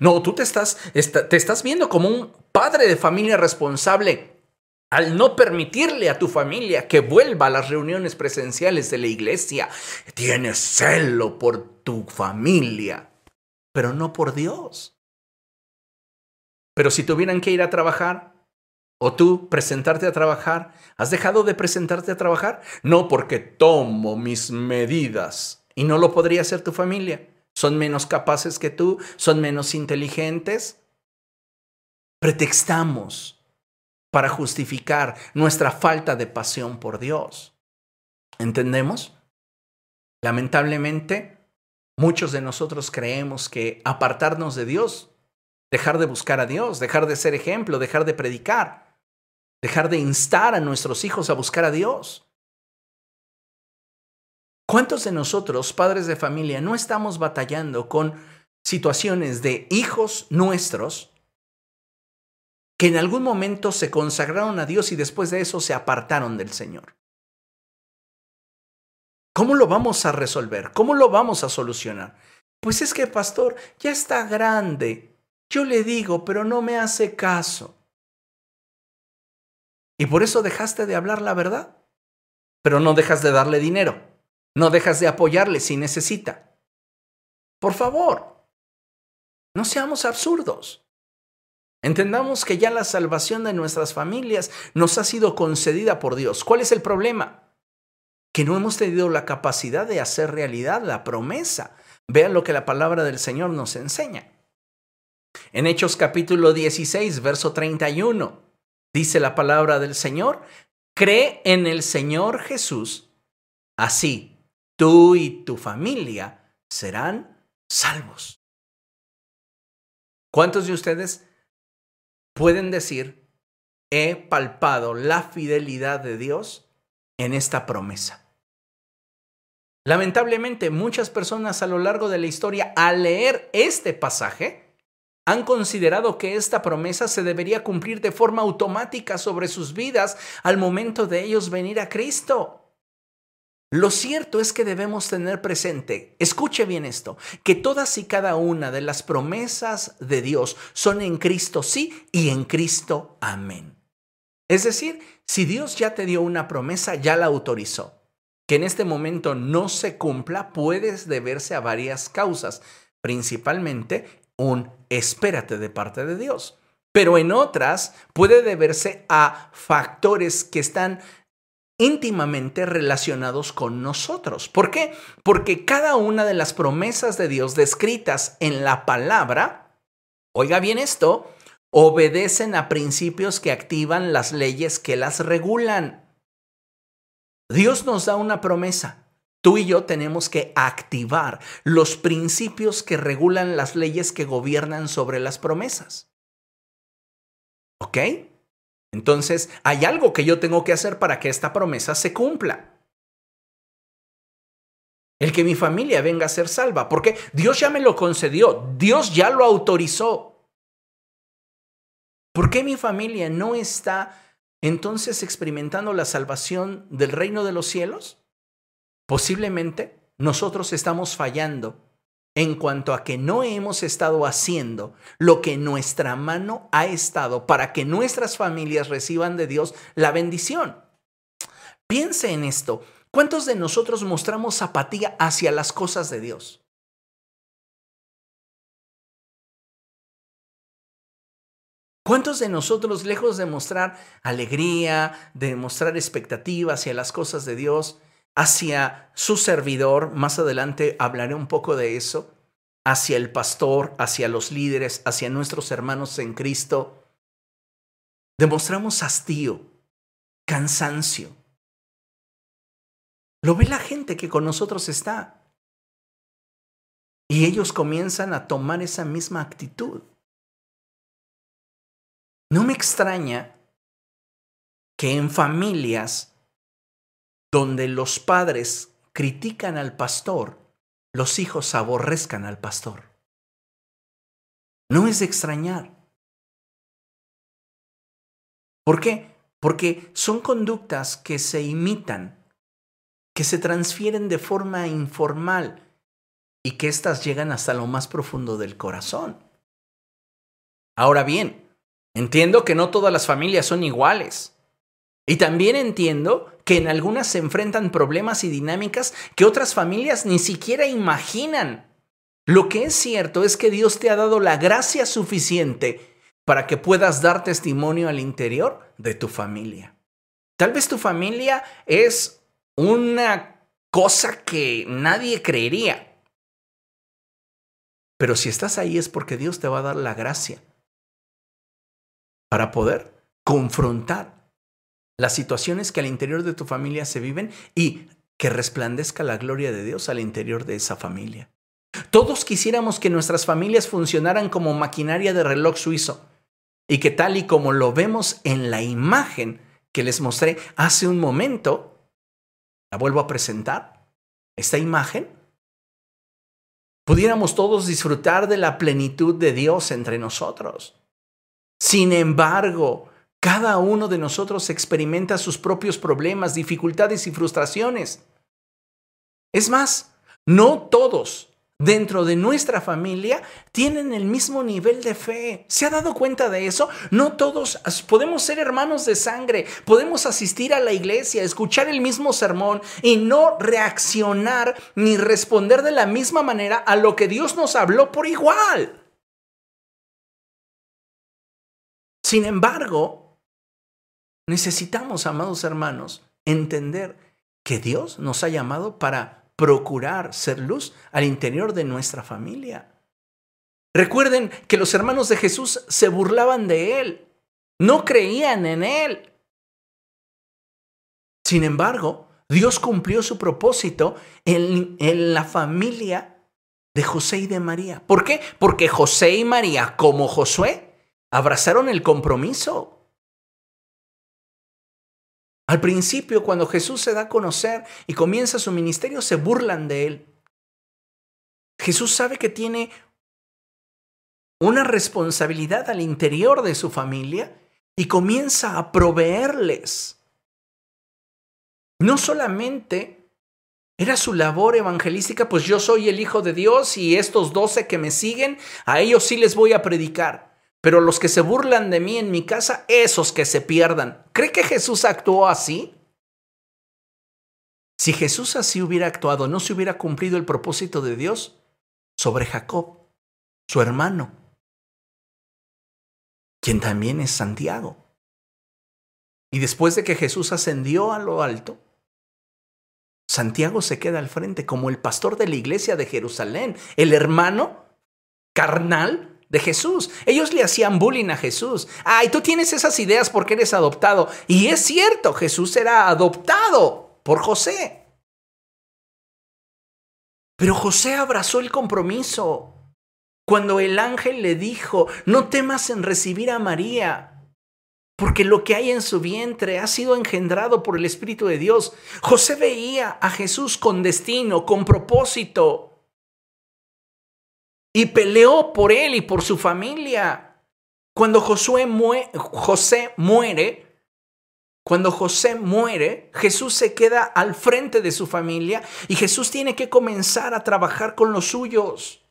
No, tú te estás, te estás viendo como un padre de familia responsable al no permitirle a tu familia que vuelva a las reuniones presenciales de la iglesia. Tienes celo por tu familia pero no por Dios. Pero si tuvieran que ir a trabajar, o tú presentarte a trabajar, ¿has dejado de presentarte a trabajar? No, porque tomo mis medidas. Y no lo podría hacer tu familia. Son menos capaces que tú, son menos inteligentes. Pretextamos para justificar nuestra falta de pasión por Dios. ¿Entendemos? Lamentablemente, Muchos de nosotros creemos que apartarnos de Dios, dejar de buscar a Dios, dejar de ser ejemplo, dejar de predicar, dejar de instar a nuestros hijos a buscar a Dios. ¿Cuántos de nosotros, padres de familia, no estamos batallando con situaciones de hijos nuestros que en algún momento se consagraron a Dios y después de eso se apartaron del Señor? ¿Cómo lo vamos a resolver? ¿Cómo lo vamos a solucionar? Pues es que, pastor, ya está grande. Yo le digo, pero no me hace caso. ¿Y por eso dejaste de hablar la verdad? Pero no dejas de darle dinero. No dejas de apoyarle si necesita. Por favor, no seamos absurdos. Entendamos que ya la salvación de nuestras familias nos ha sido concedida por Dios. ¿Cuál es el problema? Que no hemos tenido la capacidad de hacer realidad la promesa. Vean lo que la palabra del Señor nos enseña. En Hechos capítulo 16, verso 31, dice la palabra del Señor, cree en el Señor Jesús, así tú y tu familia serán salvos. ¿Cuántos de ustedes pueden decir, he palpado la fidelidad de Dios en esta promesa. Lamentablemente, muchas personas a lo largo de la historia, al leer este pasaje, han considerado que esta promesa se debería cumplir de forma automática sobre sus vidas al momento de ellos venir a Cristo. Lo cierto es que debemos tener presente, escuche bien esto, que todas y cada una de las promesas de Dios son en Cristo sí y en Cristo amén. Es decir, si Dios ya te dio una promesa, ya la autorizó. Que en este momento no se cumpla puede deberse a varias causas, principalmente un espérate de parte de Dios. Pero en otras puede deberse a factores que están íntimamente relacionados con nosotros. ¿Por qué? Porque cada una de las promesas de Dios descritas en la palabra, oiga bien esto, obedecen a principios que activan las leyes que las regulan. Dios nos da una promesa. Tú y yo tenemos que activar los principios que regulan las leyes que gobiernan sobre las promesas. ¿Ok? Entonces, hay algo que yo tengo que hacer para que esta promesa se cumpla. El que mi familia venga a ser salva, porque Dios ya me lo concedió, Dios ya lo autorizó. ¿Por qué mi familia no está entonces experimentando la salvación del reino de los cielos? Posiblemente nosotros estamos fallando en cuanto a que no hemos estado haciendo lo que nuestra mano ha estado para que nuestras familias reciban de Dios la bendición. Piense en esto. ¿Cuántos de nosotros mostramos apatía hacia las cosas de Dios? ¿Cuántos de nosotros, lejos de mostrar alegría, de mostrar expectativa hacia las cosas de Dios, hacia su servidor, más adelante hablaré un poco de eso, hacia el pastor, hacia los líderes, hacia nuestros hermanos en Cristo, demostramos hastío, cansancio. Lo ve la gente que con nosotros está. Y ellos comienzan a tomar esa misma actitud. No me extraña que en familias donde los padres critican al pastor, los hijos aborrezcan al pastor. No es de extrañar. ¿Por qué? Porque son conductas que se imitan, que se transfieren de forma informal y que éstas llegan hasta lo más profundo del corazón. Ahora bien, Entiendo que no todas las familias son iguales. Y también entiendo que en algunas se enfrentan problemas y dinámicas que otras familias ni siquiera imaginan. Lo que es cierto es que Dios te ha dado la gracia suficiente para que puedas dar testimonio al interior de tu familia. Tal vez tu familia es una cosa que nadie creería. Pero si estás ahí es porque Dios te va a dar la gracia para poder confrontar las situaciones que al interior de tu familia se viven y que resplandezca la gloria de Dios al interior de esa familia. Todos quisiéramos que nuestras familias funcionaran como maquinaria de reloj suizo y que tal y como lo vemos en la imagen que les mostré hace un momento, la vuelvo a presentar, esta imagen, pudiéramos todos disfrutar de la plenitud de Dios entre nosotros. Sin embargo, cada uno de nosotros experimenta sus propios problemas, dificultades y frustraciones. Es más, no todos dentro de nuestra familia tienen el mismo nivel de fe. ¿Se ha dado cuenta de eso? No todos podemos ser hermanos de sangre, podemos asistir a la iglesia, escuchar el mismo sermón y no reaccionar ni responder de la misma manera a lo que Dios nos habló por igual. Sin embargo, necesitamos, amados hermanos, entender que Dios nos ha llamado para procurar ser luz al interior de nuestra familia. Recuerden que los hermanos de Jesús se burlaban de Él, no creían en Él. Sin embargo, Dios cumplió su propósito en, en, la familia de José y de María. ¿Por qué? Porque José y María, como Josué, abrazaron el compromiso. Al principio, cuando Jesús se da a conocer y comienza su ministerio, se burlan de él. Jesús sabe que tiene una responsabilidad al interior de su familia y comienza a proveerles. No solamente era su labor evangelística, pues yo soy el Hijo de Dios y estos doce que me siguen, a ellos sí les voy a predicar. Pero los que se burlan de mí en mi casa, esos que se pierdan. ¿Cree que Jesús actuó así? Si Jesús así hubiera actuado, no se hubiera cumplido el propósito de Dios sobre Jacob, su hermano, quien también es Santiago. Y después de que Jesús ascendió a lo alto, Santiago se queda al frente como el pastor de la iglesia de Jerusalén, el hermano carnal de Jesús. Ellos le hacían bullying a Jesús. Ay, tú tienes esas ideas porque eres adoptado. Y es cierto, Jesús era adoptado por José. Pero José abrazó el compromiso. Cuando el ángel le dijo, no temas en recibir a María, porque lo que hay en su vientre ha sido engendrado por el Espíritu de Dios. José veía a Jesús con destino, con propósito, y peleó por él y por su familia. Cuando José muere, cuando José muere, Jesús se queda al frente de su familia y Jesús tiene que comenzar a trabajar con los suyos.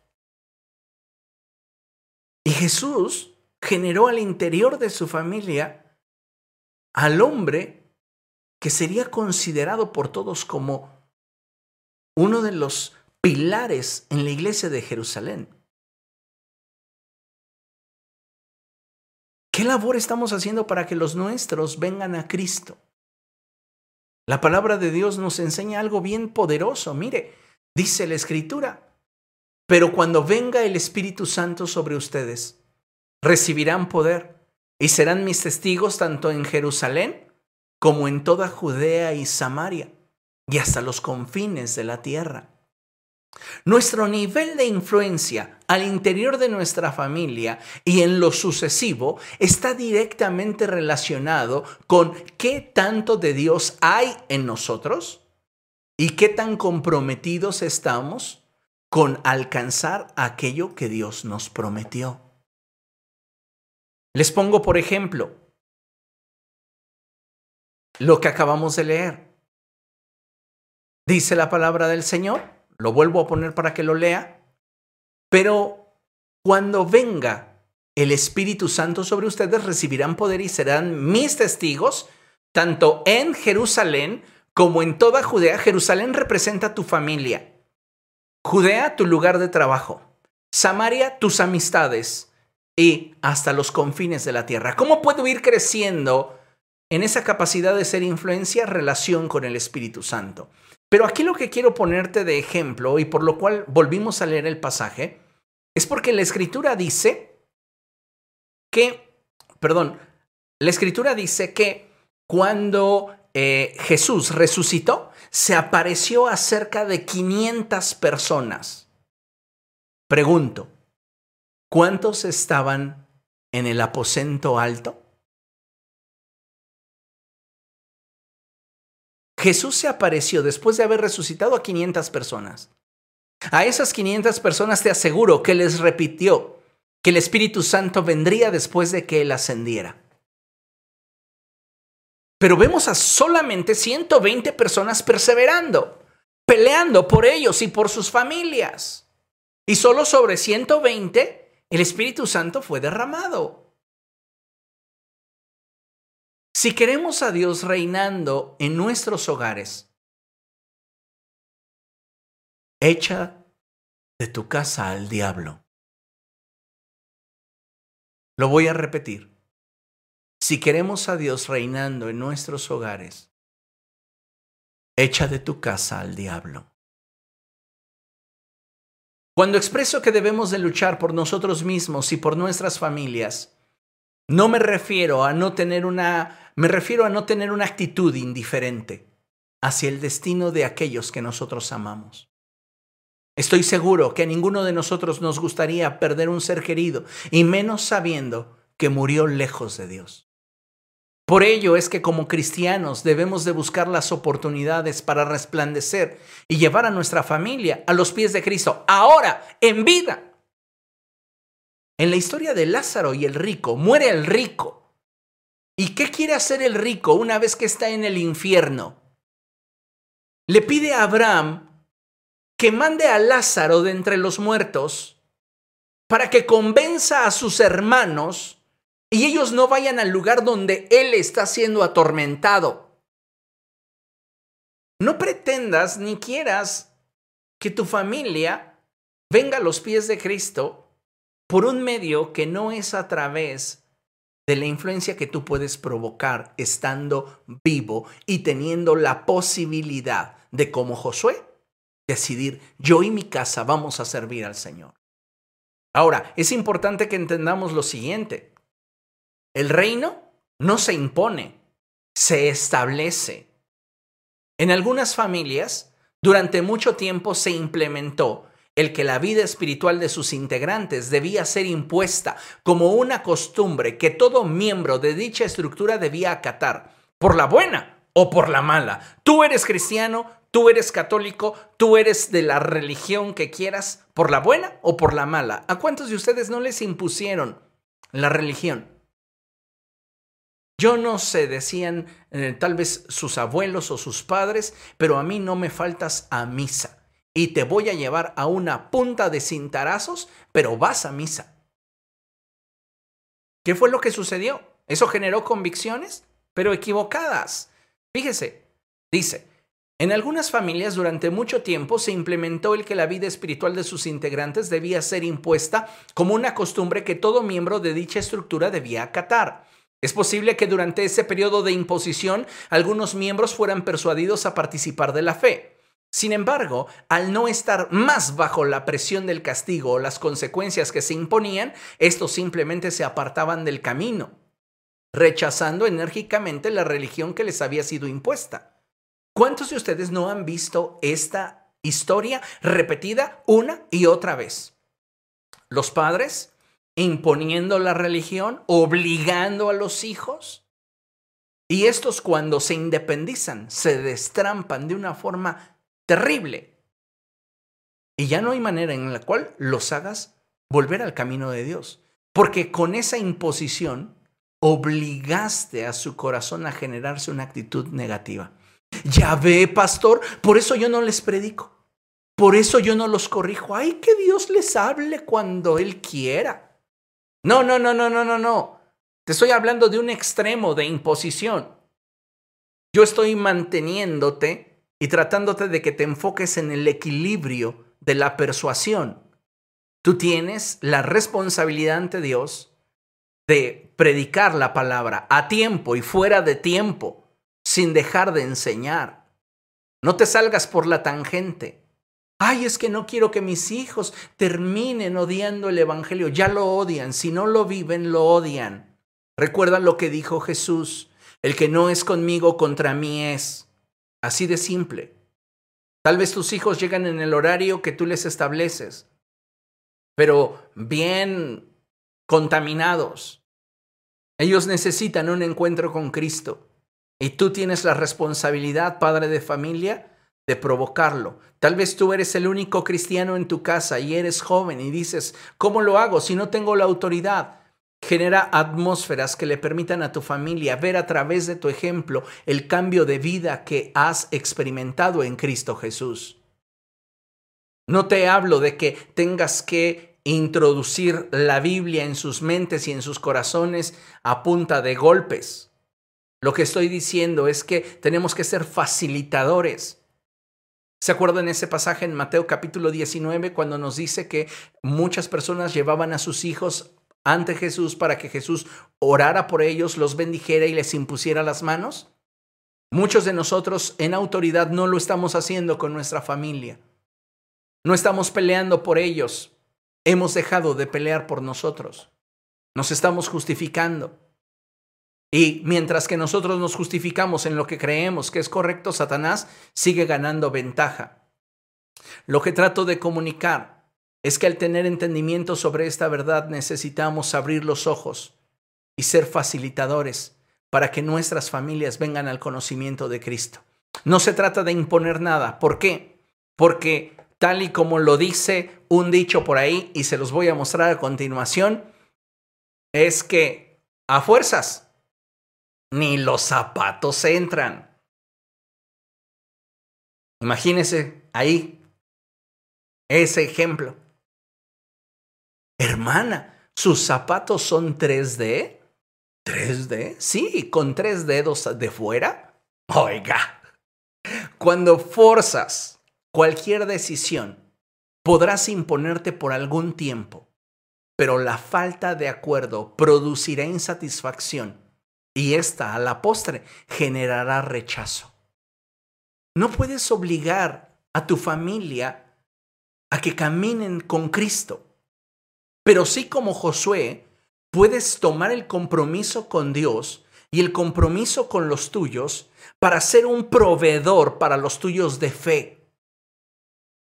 Y Jesús generó al interior de su familia al hombre que sería considerado por todos como uno de los pilares en la iglesia de Jerusalén. ¿Qué labor estamos haciendo para que los nuestros vengan a Cristo? La palabra de Dios nos enseña algo bien poderoso. Mire, dice la Escritura, pero cuando venga el Espíritu Santo sobre ustedes, recibirán poder y serán mis testigos tanto en Jerusalén como en toda Judea y Samaria y hasta los confines de la tierra. Nuestro nivel de influencia al interior de nuestra familia y en lo sucesivo está directamente relacionado con qué tanto de Dios hay en nosotros y qué tan comprometidos estamos con alcanzar aquello que Dios nos prometió. Les pongo por ejemplo lo que acabamos de leer. Dice la palabra del Señor lo vuelvo a poner para que lo lea, pero cuando venga el Espíritu Santo sobre ustedes, recibirán poder y serán mis testigos, tanto en Jerusalén como en toda Judea. Jerusalén representa tu familia, Judea tu lugar de trabajo, Samaria tus amistades y hasta los confines de la tierra. ¿Cómo puedo ir creciendo en esa capacidad de ser influencia, relación con el Espíritu Santo? Pero aquí lo que quiero ponerte de ejemplo y por lo cual volvimos a leer el pasaje es porque la escritura dice que, perdón, la escritura dice que cuando eh, Jesús resucitó, se apareció a cerca de 500 personas. Pregunto, ¿cuántos estaban en el aposento alto? Jesús se apareció después de haber resucitado a 500 personas. A esas 500 personas te aseguro que les repitió que el Espíritu Santo vendría después de que Él ascendiera. Pero vemos a solamente 120 personas perseverando, peleando por ellos y por sus familias. Y solo sobre 120 el Espíritu Santo fue derramado. Si queremos a Dios reinando en nuestros hogares, echa de tu casa al diablo. Lo voy a repetir. Si queremos a Dios reinando en nuestros hogares, echa de tu casa al diablo. Cuando expreso que debemos de luchar por nosotros mismos y por nuestras familias, no me refiero a no tener una me refiero a no tener una actitud indiferente hacia el destino de aquellos que nosotros amamos. Estoy seguro que a ninguno de nosotros nos gustaría perder un ser querido, y menos sabiendo que murió lejos de Dios. Por ello es que como cristianos debemos de buscar las oportunidades para resplandecer y llevar a nuestra familia a los pies de Cristo, ahora, en vida. En la historia de Lázaro y el rico, muere el rico ¿Y qué quiere hacer el rico una vez que está en el infierno? Le pide a Abraham que mande a Lázaro de entre los muertos para que convenza a sus hermanos y ellos no vayan al lugar donde él está siendo atormentado. no pretendas ni quieras que tu familia venga a los pies de Cristo por un medio que no es a través de la influencia que tú puedes provocar estando vivo y teniendo la posibilidad de, como Josué, decidir, yo y mi casa vamos a servir al Señor. Ahora, es importante que entendamos lo siguiente. El reino no se impone, se establece. En algunas familias, durante mucho tiempo se implementó el que la vida espiritual de sus integrantes debía ser impuesta como una costumbre que todo miembro de dicha estructura debía acatar, por la buena o por la mala. Tú eres cristiano, tú eres católico, tú eres de la religión que quieras, por la buena o por la mala. ¿A cuántos de ustedes no les impusieron la religión? Yo no sé, decían eh, tal vez sus abuelos o sus padres, pero a mí no me faltas a misa. Y te voy a llevar a una punta de cintarazos, pero vas a misa. ¿Qué fue lo que sucedió? Eso generó convicciones, pero equivocadas. Fíjese, dice, en algunas familias durante mucho tiempo se implementó el que la vida espiritual de sus integrantes debía ser impuesta como una costumbre que todo miembro de dicha estructura debía acatar. Es posible que durante ese periodo de imposición algunos miembros fueran persuadidos a participar de la fe. Sin embargo, al no estar más bajo la presión del castigo o las consecuencias que se imponían, estos simplemente se apartaban del camino, rechazando enérgicamente la religión que les había sido impuesta. ¿Cuántos de ustedes no han visto esta historia repetida una y otra vez? Los padres imponiendo la religión, obligando a los hijos. Y estos cuando se independizan, se destrampan de una forma terrible. Y ya no hay manera en la cual los hagas volver al camino de Dios. Porque con esa imposición obligaste a su corazón a generarse una actitud negativa. Ya ve, pastor, por eso yo no les predico. Por eso yo no los corrijo. Ay, que Dios les hable cuando Él quiera. No, no, no, no, no, no, no. Te estoy hablando de un extremo de imposición. Yo estoy manteniéndote y tratándote de que te enfoques en el equilibrio de la persuasión. Tú tienes la responsabilidad ante Dios de predicar la palabra a tiempo y fuera de tiempo, sin dejar de enseñar. No te salgas por la tangente. Ay, es que no quiero que mis hijos terminen odiando el Evangelio. Ya lo odian. Si no lo viven, lo odian. Recuerda lo que dijo Jesús. El que no es conmigo, contra mí es. Así de simple. Tal vez tus hijos llegan en el horario que tú les estableces, pero bien contaminados. Ellos necesitan un encuentro con Cristo. Y tú tienes la responsabilidad, padre de familia, de provocarlo. Tal vez tú eres el único cristiano en tu casa y eres joven y dices, ¿cómo lo hago si no tengo la autoridad? Genera atmósferas que le permitan a tu familia ver a través de tu ejemplo el cambio de vida que has experimentado en Cristo Jesús. No te hablo de que tengas que introducir la Biblia en sus mentes y en sus corazones a punta de golpes. Lo que estoy diciendo es que tenemos que ser facilitadores ¿Se acuerdan ese pasaje en Mateo capítulo 19 cuando nos dice que muchas personas llevaban a sus hijos ante Jesús para que Jesús orara por ellos, los bendijera y les impusiera las manos? Muchos de nosotros en autoridad no lo estamos haciendo con nuestra familia. No estamos peleando por ellos. Hemos dejado de pelear por nosotros. Nos estamos justificando. Y mientras que nosotros nos justificamos en lo que creemos que es correcto, Satanás sigue ganando ventaja. Lo que trato de comunicar es que al tener entendimiento sobre esta verdad necesitamos abrir los ojos y ser facilitadores para que nuestras familias vengan al conocimiento de Cristo. No se trata de imponer nada. ¿Por qué? Porque tal y como lo dice un dicho por ahí, y se los voy a mostrar a continuación, es que a fuerzas ni los zapatos entran. Imagínese ahí ese ejemplo. Hermana, ¿sus zapatos son 3D? ¿3D? Sí, con tres dedos de fuera. Oiga, Cuando forzas cualquier decisión, podrás imponerte por algún tiempo, pero la falta de acuerdo producirá insatisfacción y esta a la postre generará rechazo. No puedes obligar a tu familia a que caminen con Cristo, pero sí como Josué, puedes tomar el compromiso con Dios y el compromiso con los tuyos para ser un proveedor para los tuyos de fe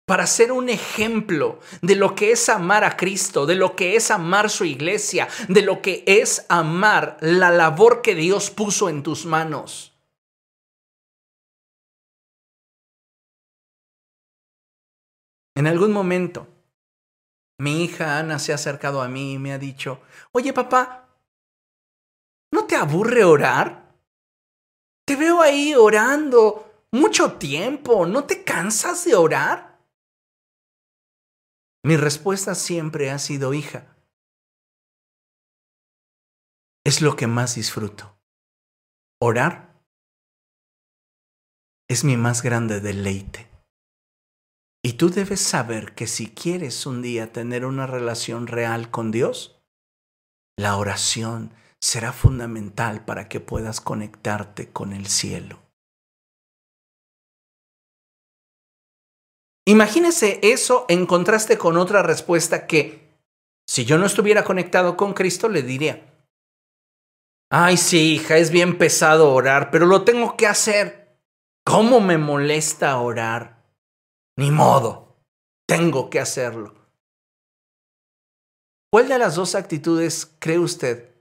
para ser un ejemplo de lo que es amar a Cristo, de lo que es amar su iglesia, de lo que es amar la labor que Dios puso en tus manos. En algún momento, mi hija Ana se ha acercado a mí y me ha dicho, oye papá, ¿no te aburre orar? Te veo ahí orando mucho tiempo, ¿no te cansas de orar? Mi respuesta siempre ha sido hija. Es lo que más disfruto. Orar es mi más grande deleite. Y tú debes saber que si quieres un día tener una relación real con Dios, la oración será fundamental para que puedas conectarte con el cielo. Imagínese eso en contraste con otra respuesta que, si yo no estuviera conectado con Cristo, le diría, ay sí, hija, es bien pesado orar, pero lo tengo que hacer. ¿Cómo me molesta orar? Ni modo, tengo que hacerlo. ¿Cuál de las dos actitudes cree usted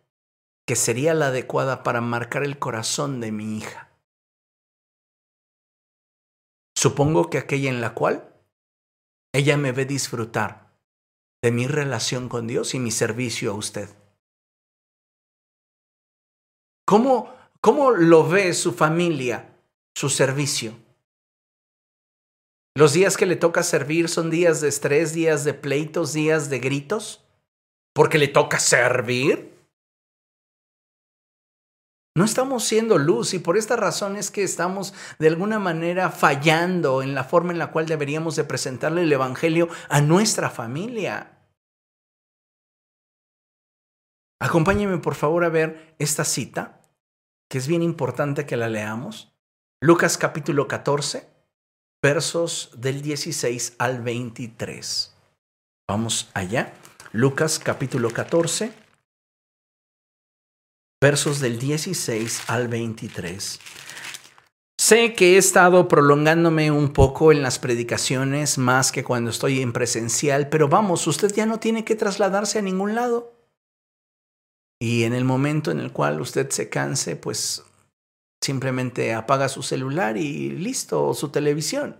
que sería la adecuada para marcar el corazón de mi hija? Supongo que aquella en la cual ella me ve disfrutar de mi relación con Dios y mi servicio a usted. ¿Cómo, cómo lo ve su familia, su servicio? Los días que le toca servir son días de estrés, días de pleitos, días de gritos, porque le toca servir. No estamos siendo luz y por esta razón es que estamos de alguna manera fallando en la forma en la cual deberíamos de presentarle el Evangelio a nuestra familia. Acompáñeme por favor a ver esta cita, que es bien importante que la leamos. Lucas capítulo 14, versos del 16 al 23. Vamos allá. Lucas capítulo 14 versos del 16 al 23. Sé que he estado prolongándome un poco en las predicaciones más que cuando estoy en presencial, pero vamos, usted ya no tiene que trasladarse a ningún lado. Y en el momento en el cual usted se canse, pues simplemente apaga su celular y listo, o su televisión.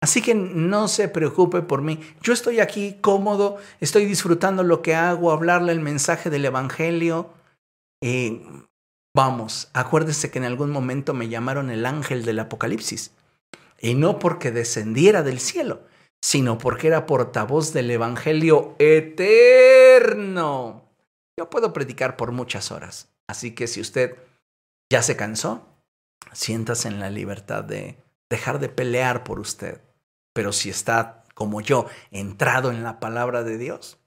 Así que no se preocupe por mí. Yo estoy aquí cómodo, estoy disfrutando lo que hago, hablarle el mensaje del Evangelio. Eh, vamos, acuérdese que en algún momento me llamaron el ángel del Apocalipsis. Y no porque descendiera del cielo, sino porque era portavoz del Evangelio eterno. Yo puedo predicar por muchas horas. Así que si usted ya se cansó, siéntase en la libertad de dejar de pelear por usted. Pero si está, como yo, entrado en la palabra de Dios,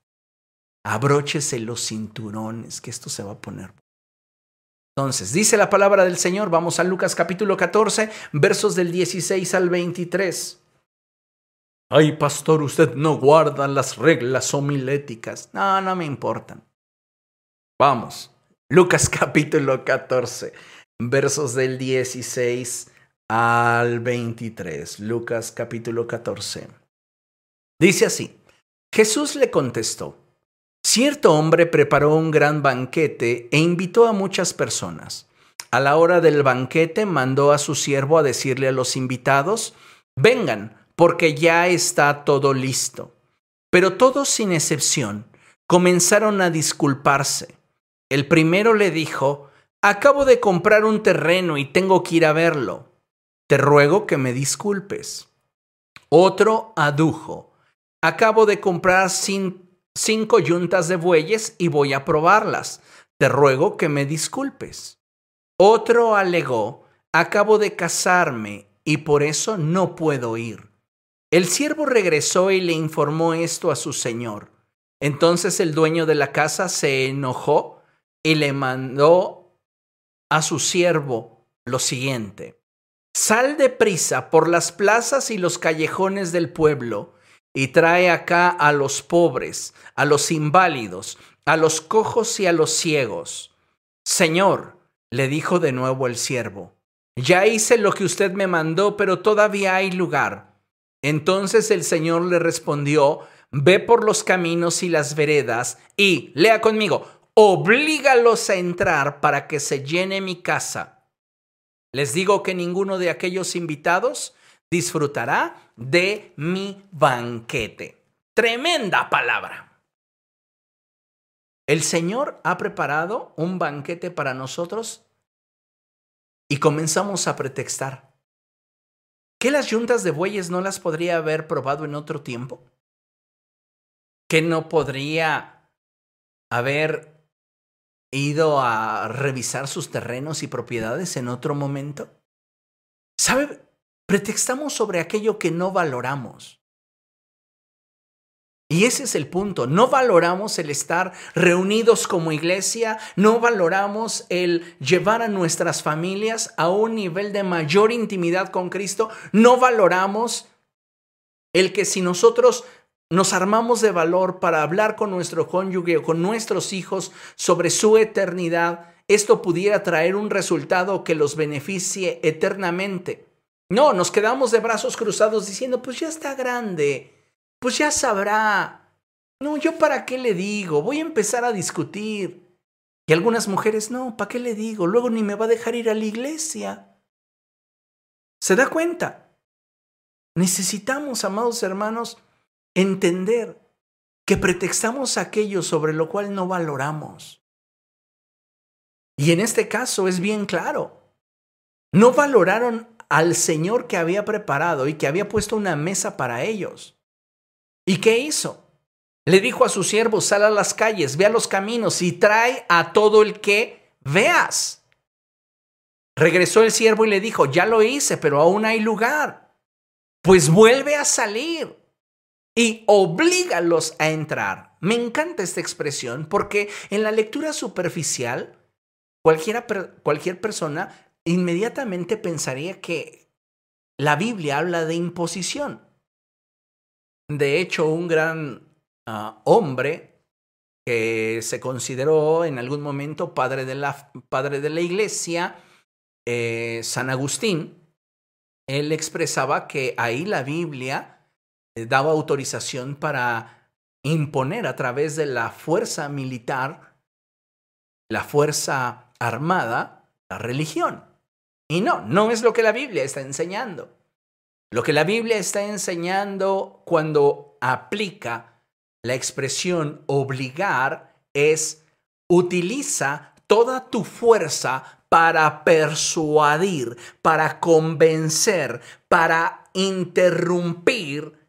abróchese los cinturones, que esto se va a poner entonces, dice la palabra del Señor, vamos a Lucas capítulo 14, versos del 16 al 23. Ay, pastor, usted no guarda las reglas homiléticas. No, no me importan. Vamos, Lucas capítulo 14, versos del 16 al 23. Lucas capítulo 14. Dice así, Jesús le contestó, Cierto hombre preparó un gran banquete e invitó a muchas personas. A la hora del banquete mandó a su siervo a decirle a los invitados, vengan, porque ya está todo listo. Pero todos sin excepción comenzaron a disculparse. El primero le dijo, acabo de comprar un terreno y tengo que ir a verlo. Te ruego que me disculpes. Otro adujo, acabo de comprar cinco yuntas de bueyes y voy a probarlas. Te ruego que me disculpes. Otro alegó, acabo de casarme y por eso no puedo ir. El siervo regresó y le informó esto a su señor. Entonces el dueño de la casa se enojó y le mandó a su siervo lo siguiente. Sal de prisa por las plazas y los callejones del pueblo y trae acá a los pobres, a los inválidos, a los cojos y a los ciegos. Señor, le dijo de nuevo el siervo, ya hice lo que usted me mandó, pero todavía hay lugar. Entonces el Señor le respondió, ve por los caminos y las veredas y, lea conmigo, oblígalos a entrar para que se llene mi casa. Les digo que ninguno de aquellos invitados disfrutará de mi banquete. Tremenda palabra. El Señor ha preparado un banquete para nosotros y comenzamos a pretextar. ¿Que las yuntas de bueyes no las podría haber probado en otro tiempo? ¿Que no podría haber ido a revisar sus terrenos y propiedades en otro momento? ¿Sabe? Pretextamos sobre aquello que no valoramos. Y ese es el punto. No valoramos el estar reunidos como iglesia, no valoramos el llevar a nuestras familias a un nivel de mayor intimidad con Cristo, no valoramos el que si nosotros nos armamos de valor para hablar con nuestro cónyuge o con nuestros hijos sobre su eternidad, esto pudiera traer un resultado que los beneficie eternamente. No, nos quedamos de brazos cruzados diciendo, pues ya está grande pues ya sabrá. No, yo para qué le digo, voy a empezar a discutir. Y algunas mujeres, no, ¿para qué le digo? Luego ni me va a dejar ir a la iglesia. ¿Se da cuenta? Necesitamos, amados hermanos, entender que pretextamos aquello sobre lo cual no valoramos. Y en este caso es bien claro. No valoraron al Señor que había preparado y que había puesto una mesa para ellos. ¿Y qué hizo? Le dijo a su siervo, sal a las calles, ve a los caminos y trae a todo el que veas. Regresó el siervo y le dijo, ya lo hice, pero aún hay lugar. Pues vuelve a salir y oblígalos a entrar. Me encanta esta expresión porque en la lectura superficial, cualquiera, cualquier persona inmediatamente pensaría que la Biblia habla de imposición. De hecho, un gran ah, hombre que se consideró en algún momento padre de la, padre de la iglesia, eh, San Agustín, él expresaba que ahí la Biblia daba autorización para imponer a través de la fuerza militar, la fuerza armada, la religión. Y no, no es lo que la Biblia está enseñando. Lo que la Biblia está enseñando cuando aplica la expresión obligar es utiliza toda tu fuerza para persuadir, para convencer, para interrumpir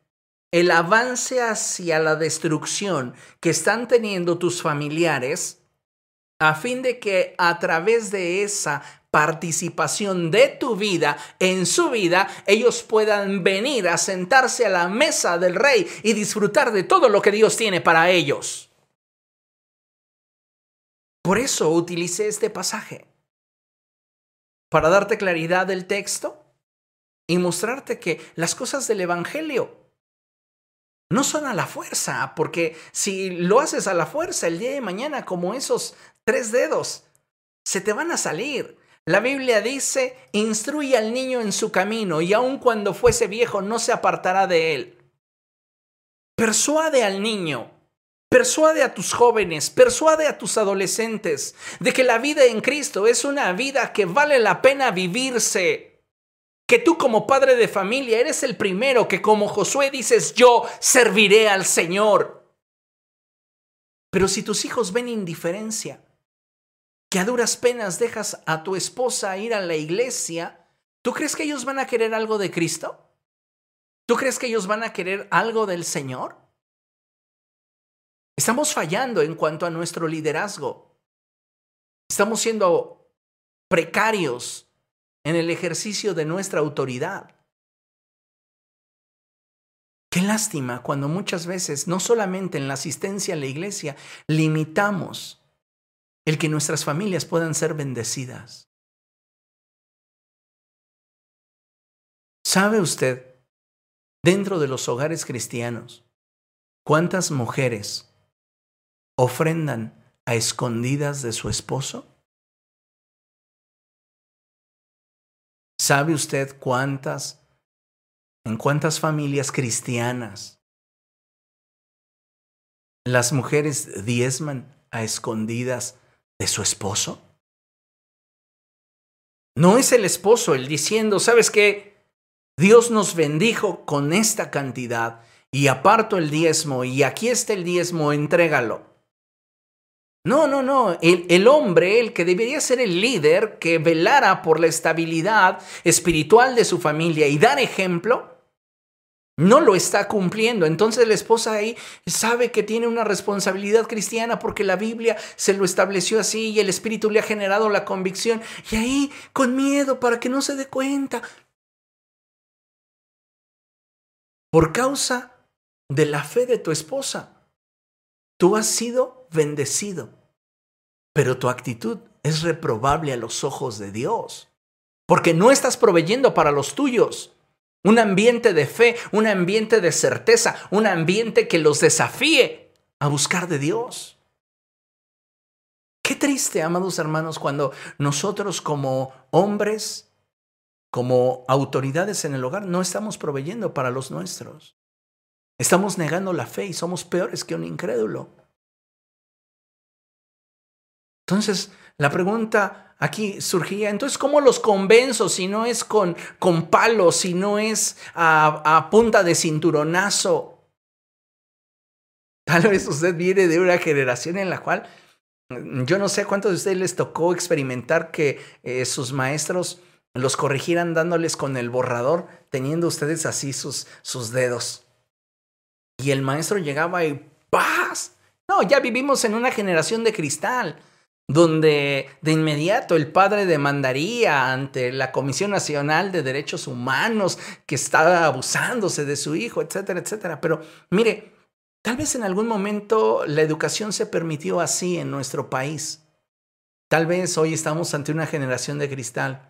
el avance hacia la destrucción que están teniendo tus familiares a fin de que a través de esa participación de tu vida en su vida, ellos puedan venir a sentarse a la mesa del rey y disfrutar de todo lo que Dios tiene para ellos. Por eso utilicé este pasaje, para darte claridad del texto y mostrarte que las cosas del Evangelio no son a la fuerza, porque si lo haces a la fuerza el día de mañana como esos tres dedos, se te van a salir. La Biblia dice, instruye al niño en su camino y aun cuando fuese viejo no se apartará de él. Persuade al niño, persuade a tus jóvenes, persuade a tus adolescentes de que la vida en Cristo es una vida que vale la pena vivirse. Que tú como padre de familia eres el primero que como Josué dices, yo serviré al Señor. Pero si tus hijos ven indiferencia, que a duras penas dejas a tu esposa ir a la iglesia, ¿tú crees que ellos van a querer algo de Cristo? ¿Tú crees que ellos van a querer algo del Señor? Estamos fallando en cuanto a nuestro liderazgo. Estamos siendo precarios en el ejercicio de nuestra autoridad. Qué lástima cuando muchas veces, no solamente en la asistencia a la iglesia, limitamos el que nuestras familias puedan ser bendecidas. ¿Sabe usted, dentro de los hogares cristianos, cuántas mujeres ofrendan a escondidas de su esposo? ¿Sabe usted cuántas, en cuántas familias cristianas las mujeres diezman a escondidas de su esposo? No es el esposo el diciendo, ¿sabes qué? Dios nos bendijo con esta cantidad y aparto el diezmo y aquí está el diezmo, entrégalo. No, no, no. El, hombre, el que debería ser el líder, que velara por la estabilidad espiritual de su familia y dar ejemplo, no lo está cumpliendo. Entonces la esposa ahí sabe que tiene una responsabilidad cristiana porque la Biblia se lo estableció así y el Espíritu le ha generado la convicción. Y ahí, con miedo, para que no se dé cuenta. Por causa de la fe de tu esposa, tú has sido bendecido, pero tu actitud es reprobable a los ojos de Dios, porque no estás proveyendo para los tuyos un ambiente de fe, un ambiente de certeza, un ambiente que los desafíe a buscar de Dios. Qué triste, amados hermanos, cuando nosotros como hombres, como autoridades en el hogar, no estamos proveyendo para los nuestros. Estamos negando la fe y somos peores que un incrédulo. Entonces, la pregunta aquí surgía, entonces, ¿cómo los convenzo si no es con, con palos, si no es a, punta de cinturonazo? Tal vez usted viene de una generación en la cual mm, yo no sé cuántos de ustedes les tocó experimentar que eh, sus maestros los corrigieran dándoles con el borrador, teniendo ustedes así sus, sus dedos. Y el maestro llegaba y ¡paz! No, ya vivimos en una generación de cristal donde de inmediato el padre demandaría ante la Comisión Nacional de Derechos Humanos que estaba abusándose de su hijo, etcétera, etcétera. Pero mire, tal vez en algún momento la educación se permitió así en nuestro país. Tal vez hoy estamos ante una generación de cristal,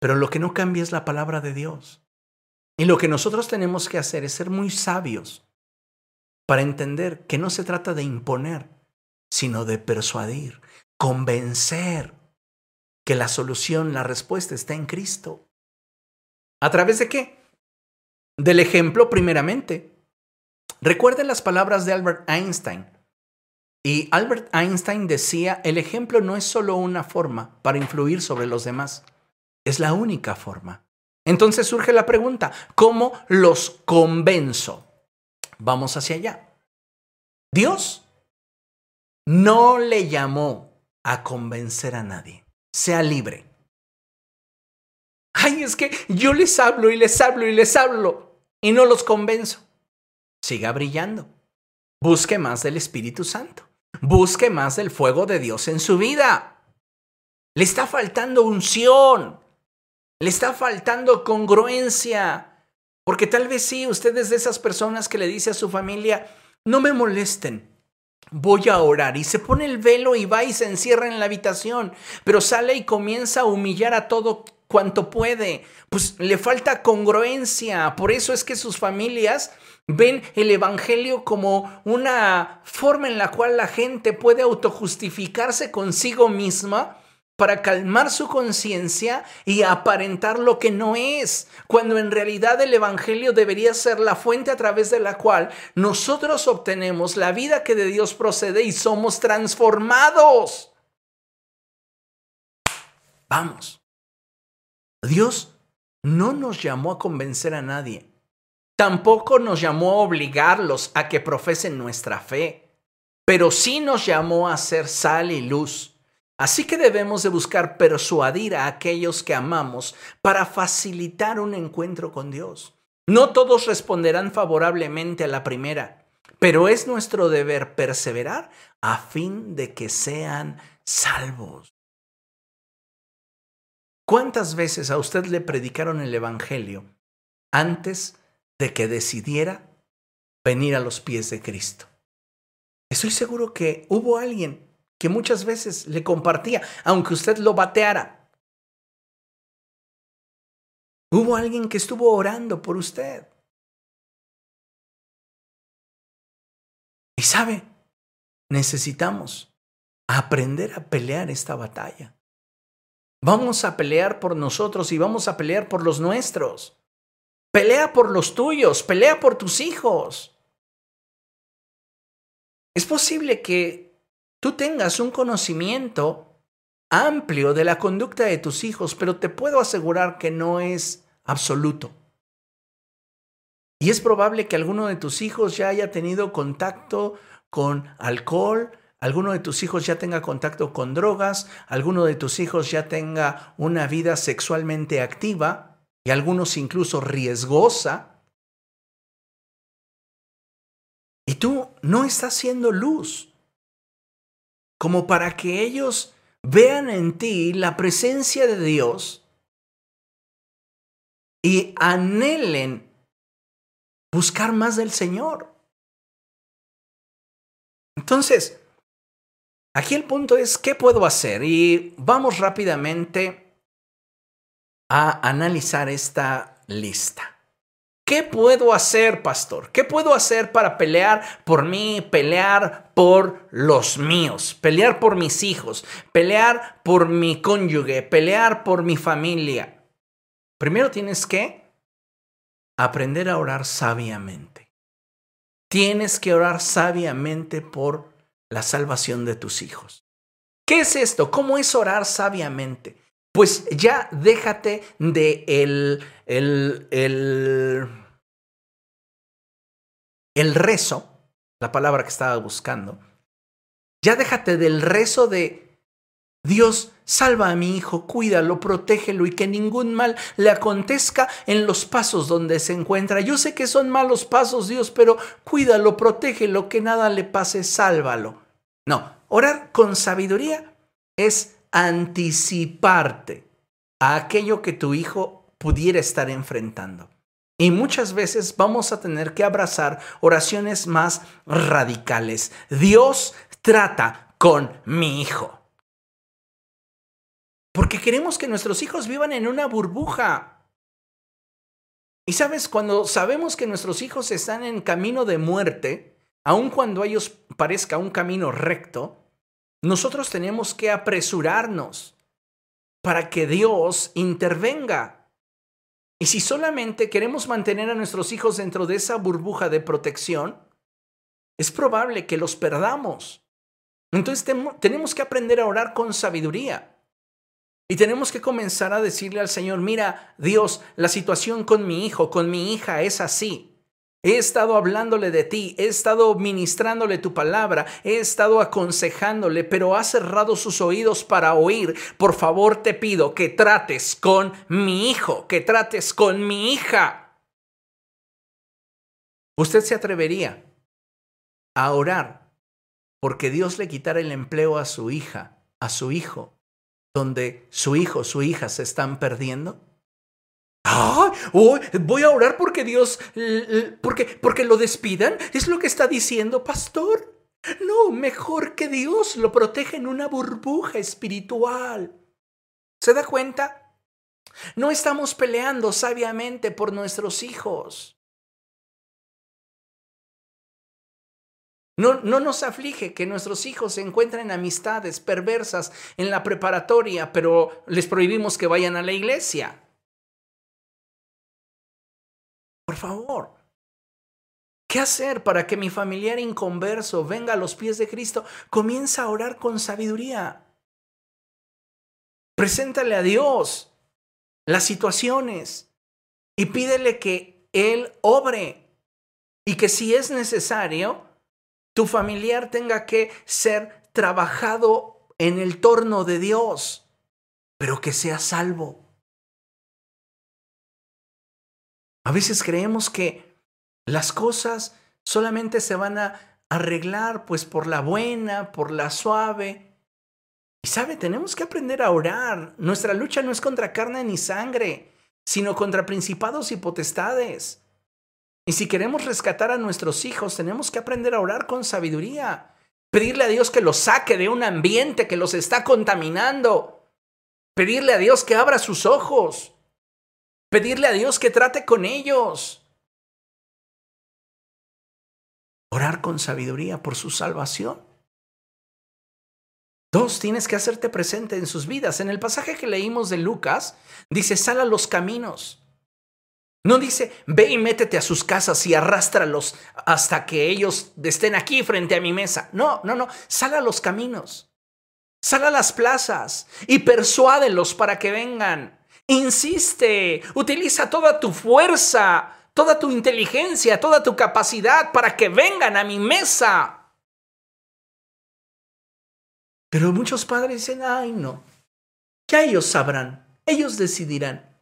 pero lo que no cambia es la palabra de Dios. Y lo que nosotros tenemos que hacer es ser muy sabios para entender que no se trata de imponer, sino de persuadir convencer que la solución, la respuesta está en Cristo. ¿A través de qué? Del ejemplo primeramente. Recuerden las palabras de Albert Einstein. Y Albert Einstein decía, el ejemplo no es solo una forma para influir sobre los demás, es la única forma. Entonces surge la pregunta, ¿cómo los convenzo? Vamos hacia allá. Dios no le llamó a convencer a nadie. Sea libre. Ay, es que yo les hablo y les hablo y les hablo y no los convenzo. Siga brillando. Busque más del Espíritu Santo. Busque más del fuego de Dios en su vida. Le está faltando unción. Le está faltando congruencia. Porque tal vez sí, usted es de esas personas que le dice a su familia, no me molesten voy a orar. Y se pone el velo y va y se encierra en la habitación, pero sale y comienza a humillar a todo cuanto puede. Pues le falta congruencia. Por eso es que sus familias ven el Evangelio como una forma en la cual la gente puede autojustificarse consigo misma para calmar su conciencia y aparentar lo que no es, cuando en realidad el Evangelio debería ser la fuente a través de la cual nosotros obtenemos la vida que de Dios procede y somos transformados. Vamos. Dios no nos llamó a convencer a nadie. Tampoco nos llamó a obligarlos a que profesen nuestra fe, pero sí nos llamó a ser sal y luz Así que debemos de buscar persuadir a aquellos que amamos para facilitar un encuentro con Dios. No todos responderán favorablemente a la primera, pero es nuestro deber perseverar a fin de que sean salvos. ¿Cuántas veces a usted le predicaron el Evangelio antes de que decidiera venir a los pies de Cristo? Estoy seguro que hubo alguien que muchas veces le compartía, aunque usted lo bateara. Hubo alguien que estuvo orando por usted. Y sabe, necesitamos aprender a pelear esta batalla. Vamos a pelear por nosotros y vamos a pelear por los nuestros. Pelea por los tuyos, pelea por tus hijos. Es posible que tú tengas un conocimiento amplio de la conducta de tus hijos, pero te puedo asegurar que no es absoluto. Y es probable que alguno de tus hijos ya haya tenido contacto con alcohol, alguno de tus hijos ya tenga contacto con drogas, alguno de tus hijos ya tenga una vida sexualmente activa y algunos incluso riesgosa. Y tú no estás siendo luz como para que ellos vean en ti la presencia de Dios y anhelen buscar más del Señor. Entonces, aquí el punto es, ¿qué puedo hacer? Y vamos rápidamente a analizar esta lista. ¿Qué puedo hacer, pastor? ¿Qué puedo hacer para pelear por mí, pelear por los míos, pelear por mis hijos, pelear por mi cónyuge, pelear por mi familia? Primero tienes que aprender a orar sabiamente. Tienes que orar sabiamente por la salvación de tus hijos. ¿Qué es esto? ¿Cómo es orar sabiamente? Pues ya déjate de el, el, el, el rezo, la palabra que estaba buscando. Ya déjate del rezo de Dios, salva a mi hijo, cuídalo, protégelo y que ningún mal le acontezca en los pasos donde se encuentra. Yo sé que son malos pasos, Dios, pero cuídalo, protégelo, que nada le pase, sálvalo. No, orar con sabiduría es anticiparte a aquello que tu hijo pudiera estar enfrentando. Y muchas veces vamos a tener que abrazar oraciones más radicales. Dios trata con mi hijo. Porque queremos que nuestros hijos vivan en una burbuja. Y sabes, cuando sabemos que nuestros hijos están en camino de muerte, aun cuando a ellos parezca un camino recto, nosotros tenemos que apresurarnos para que Dios intervenga. Y si solamente queremos mantener a nuestros hijos dentro de esa burbuja de protección, es probable que los perdamos. Entonces tenemos que aprender a orar con sabiduría. Y tenemos que comenzar a decirle al Señor, mira, Dios, la situación con mi hijo, con mi hija es así. He estado hablándole de ti, he estado ministrándole tu palabra, he estado aconsejándole, pero ha cerrado sus oídos para oír. Por favor te pido que trates con mi hijo, que trates con mi hija. ¿Usted se atrevería a orar porque Dios le quitara el empleo a su hija, a su hijo, donde su hijo, su hija se están perdiendo? ¡Ah! voy a orar porque Dios, porque, porque lo despidan. ¿Es lo que está diciendo, pastor? No, mejor que Dios lo proteja en una burbuja espiritual. ¿Se da cuenta? No estamos peleando sabiamente por nuestros hijos. No, no, nos aflige que nuestros hijos se encuentren amistades perversas en la preparatoria, pero les prohibimos que vayan a la iglesia. Por favor, ¿qué hacer para que mi familiar inconverso venga a los pies de Cristo? Comienza a orar con sabiduría. Preséntale a Dios las situaciones y pídele que Él obre y que si es necesario, tu familiar tenga que ser trabajado en el torno de Dios, pero que sea salvo. A veces creemos que las cosas solamente se van a arreglar pues por la buena, por la suave. Y sabe, tenemos que aprender a orar. Nuestra lucha no es contra carne ni sangre, sino contra principados y potestades. Y si queremos rescatar a nuestros hijos, tenemos que aprender a orar con sabiduría. Pedirle a Dios que los saque de un ambiente que los está contaminando. Pedirle a Dios que abra sus ojos. Pedirle a Dios que trate con ellos. Orar con sabiduría por su salvación. Dos, tienes que hacerte presente en sus vidas. En el pasaje que leímos de Lucas, dice, sal a los caminos. No dice, ve y métete a sus casas y arrástralos hasta que ellos estén aquí frente a mi mesa. No, no, no, sal a los caminos. Sal a las plazas y persuádelos para que vengan. Insiste, utiliza toda tu fuerza, toda tu inteligencia, toda tu capacidad para que vengan a mi mesa. Pero muchos padres dicen, ay no, ya ellos sabrán, ellos decidirán.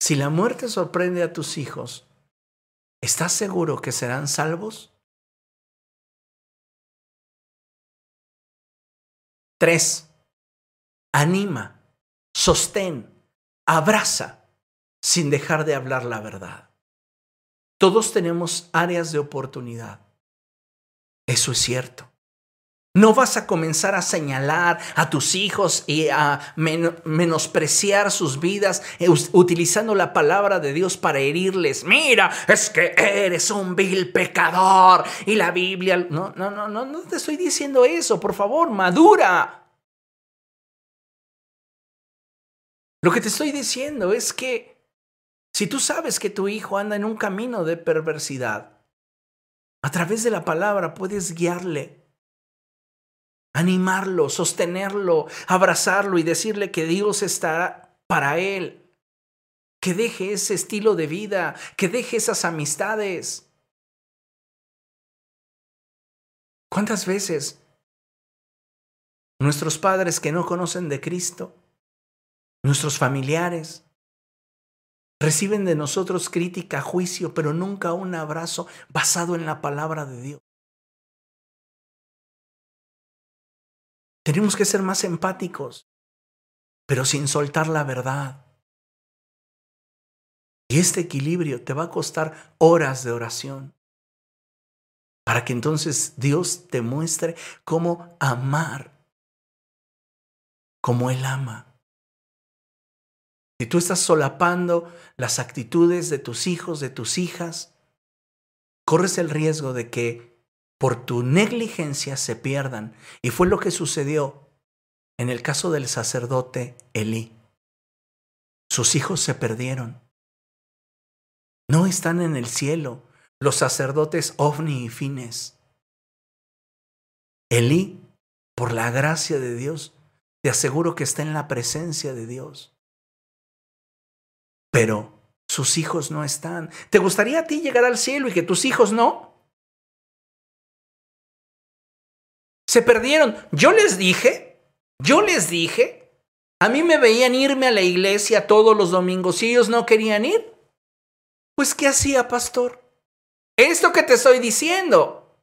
Si la muerte sorprende a tus hijos, ¿estás seguro que serán salvos? Tres, anima, sostén, abraza sin dejar de hablar la verdad. Todos tenemos áreas de oportunidad. Eso es cierto. No vas a comenzar a señalar a tus hijos y a menospreciar sus vidas eh, utilizando la palabra de Dios para herirles. Mira, es que eres un vil pecador y la Biblia... No, no, no, no, no te estoy diciendo eso. Por favor, madura. Lo que te estoy diciendo es que si tú sabes que tu hijo anda en un camino de perversidad, a través de la palabra puedes guiarle animarlo, sostenerlo, abrazarlo y decirle que Dios está para él. Que deje ese estilo de vida, que deje esas amistades. ¿Cuántas veces nuestros padres que no conocen de Cristo, nuestros familiares, reciben de nosotros crítica, juicio, pero nunca un abrazo basado en la palabra de Dios? Tenemos que ser más empáticos, pero sin soltar la verdad. Y este equilibrio te va a costar horas de oración para que entonces Dios te muestre cómo amar como Él ama. Si tú estás solapando las actitudes de tus hijos, de tus hijas, corres el riesgo de que por tu negligencia se pierdan. Y fue lo que sucedió en el caso del sacerdote Elí. Sus hijos se perdieron. No están en el cielo los sacerdotes Ovni y Fines. Elí, por la gracia de Dios, te aseguro que está en la presencia de Dios. Pero sus hijos no están. ¿Te gustaría a ti llegar al cielo y que tus hijos no? Se perdieron. Yo les dije, yo les dije, a mí me veían irme a la iglesia todos los domingos y ellos no querían ir. Pues ¿qué hacía, pastor? Esto que te estoy diciendo.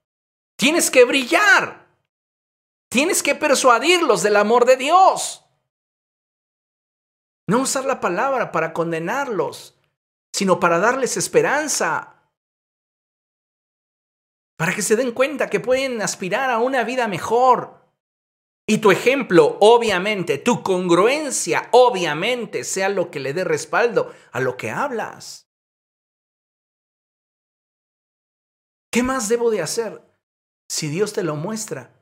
Tienes que brillar. Tienes que persuadirlos del amor de Dios. No usar la palabra para condenarlos, sino para darles esperanza para que se den cuenta que pueden aspirar a una vida mejor. Y tu ejemplo, obviamente, tu congruencia, obviamente, sea lo que le dé respaldo a lo que hablas. ¿Qué más debo de hacer? Si Dios te lo muestra,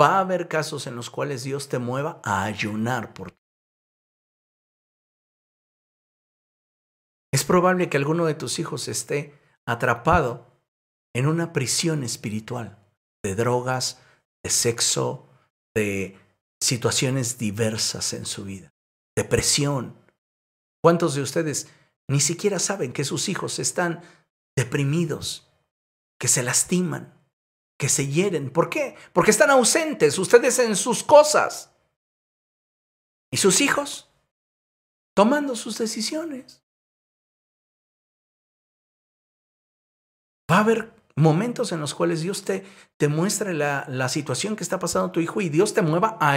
va a haber casos en los cuales Dios te mueva a ayunar por Es probable que alguno de tus hijos esté atrapado en una prisión espiritual de drogas, de sexo, de situaciones diversas en su vida, depresión. ¿Cuántos de ustedes ni siquiera saben que sus hijos están deprimidos, que se lastiman, que se hieren? ¿Por qué? Porque están ausentes ustedes en sus cosas. ¿Y sus hijos? Tomando sus decisiones. Va a haber momentos en los cuales Dios te, te muestre la, la situación que está pasando tu hijo y Dios te mueva a ayudar.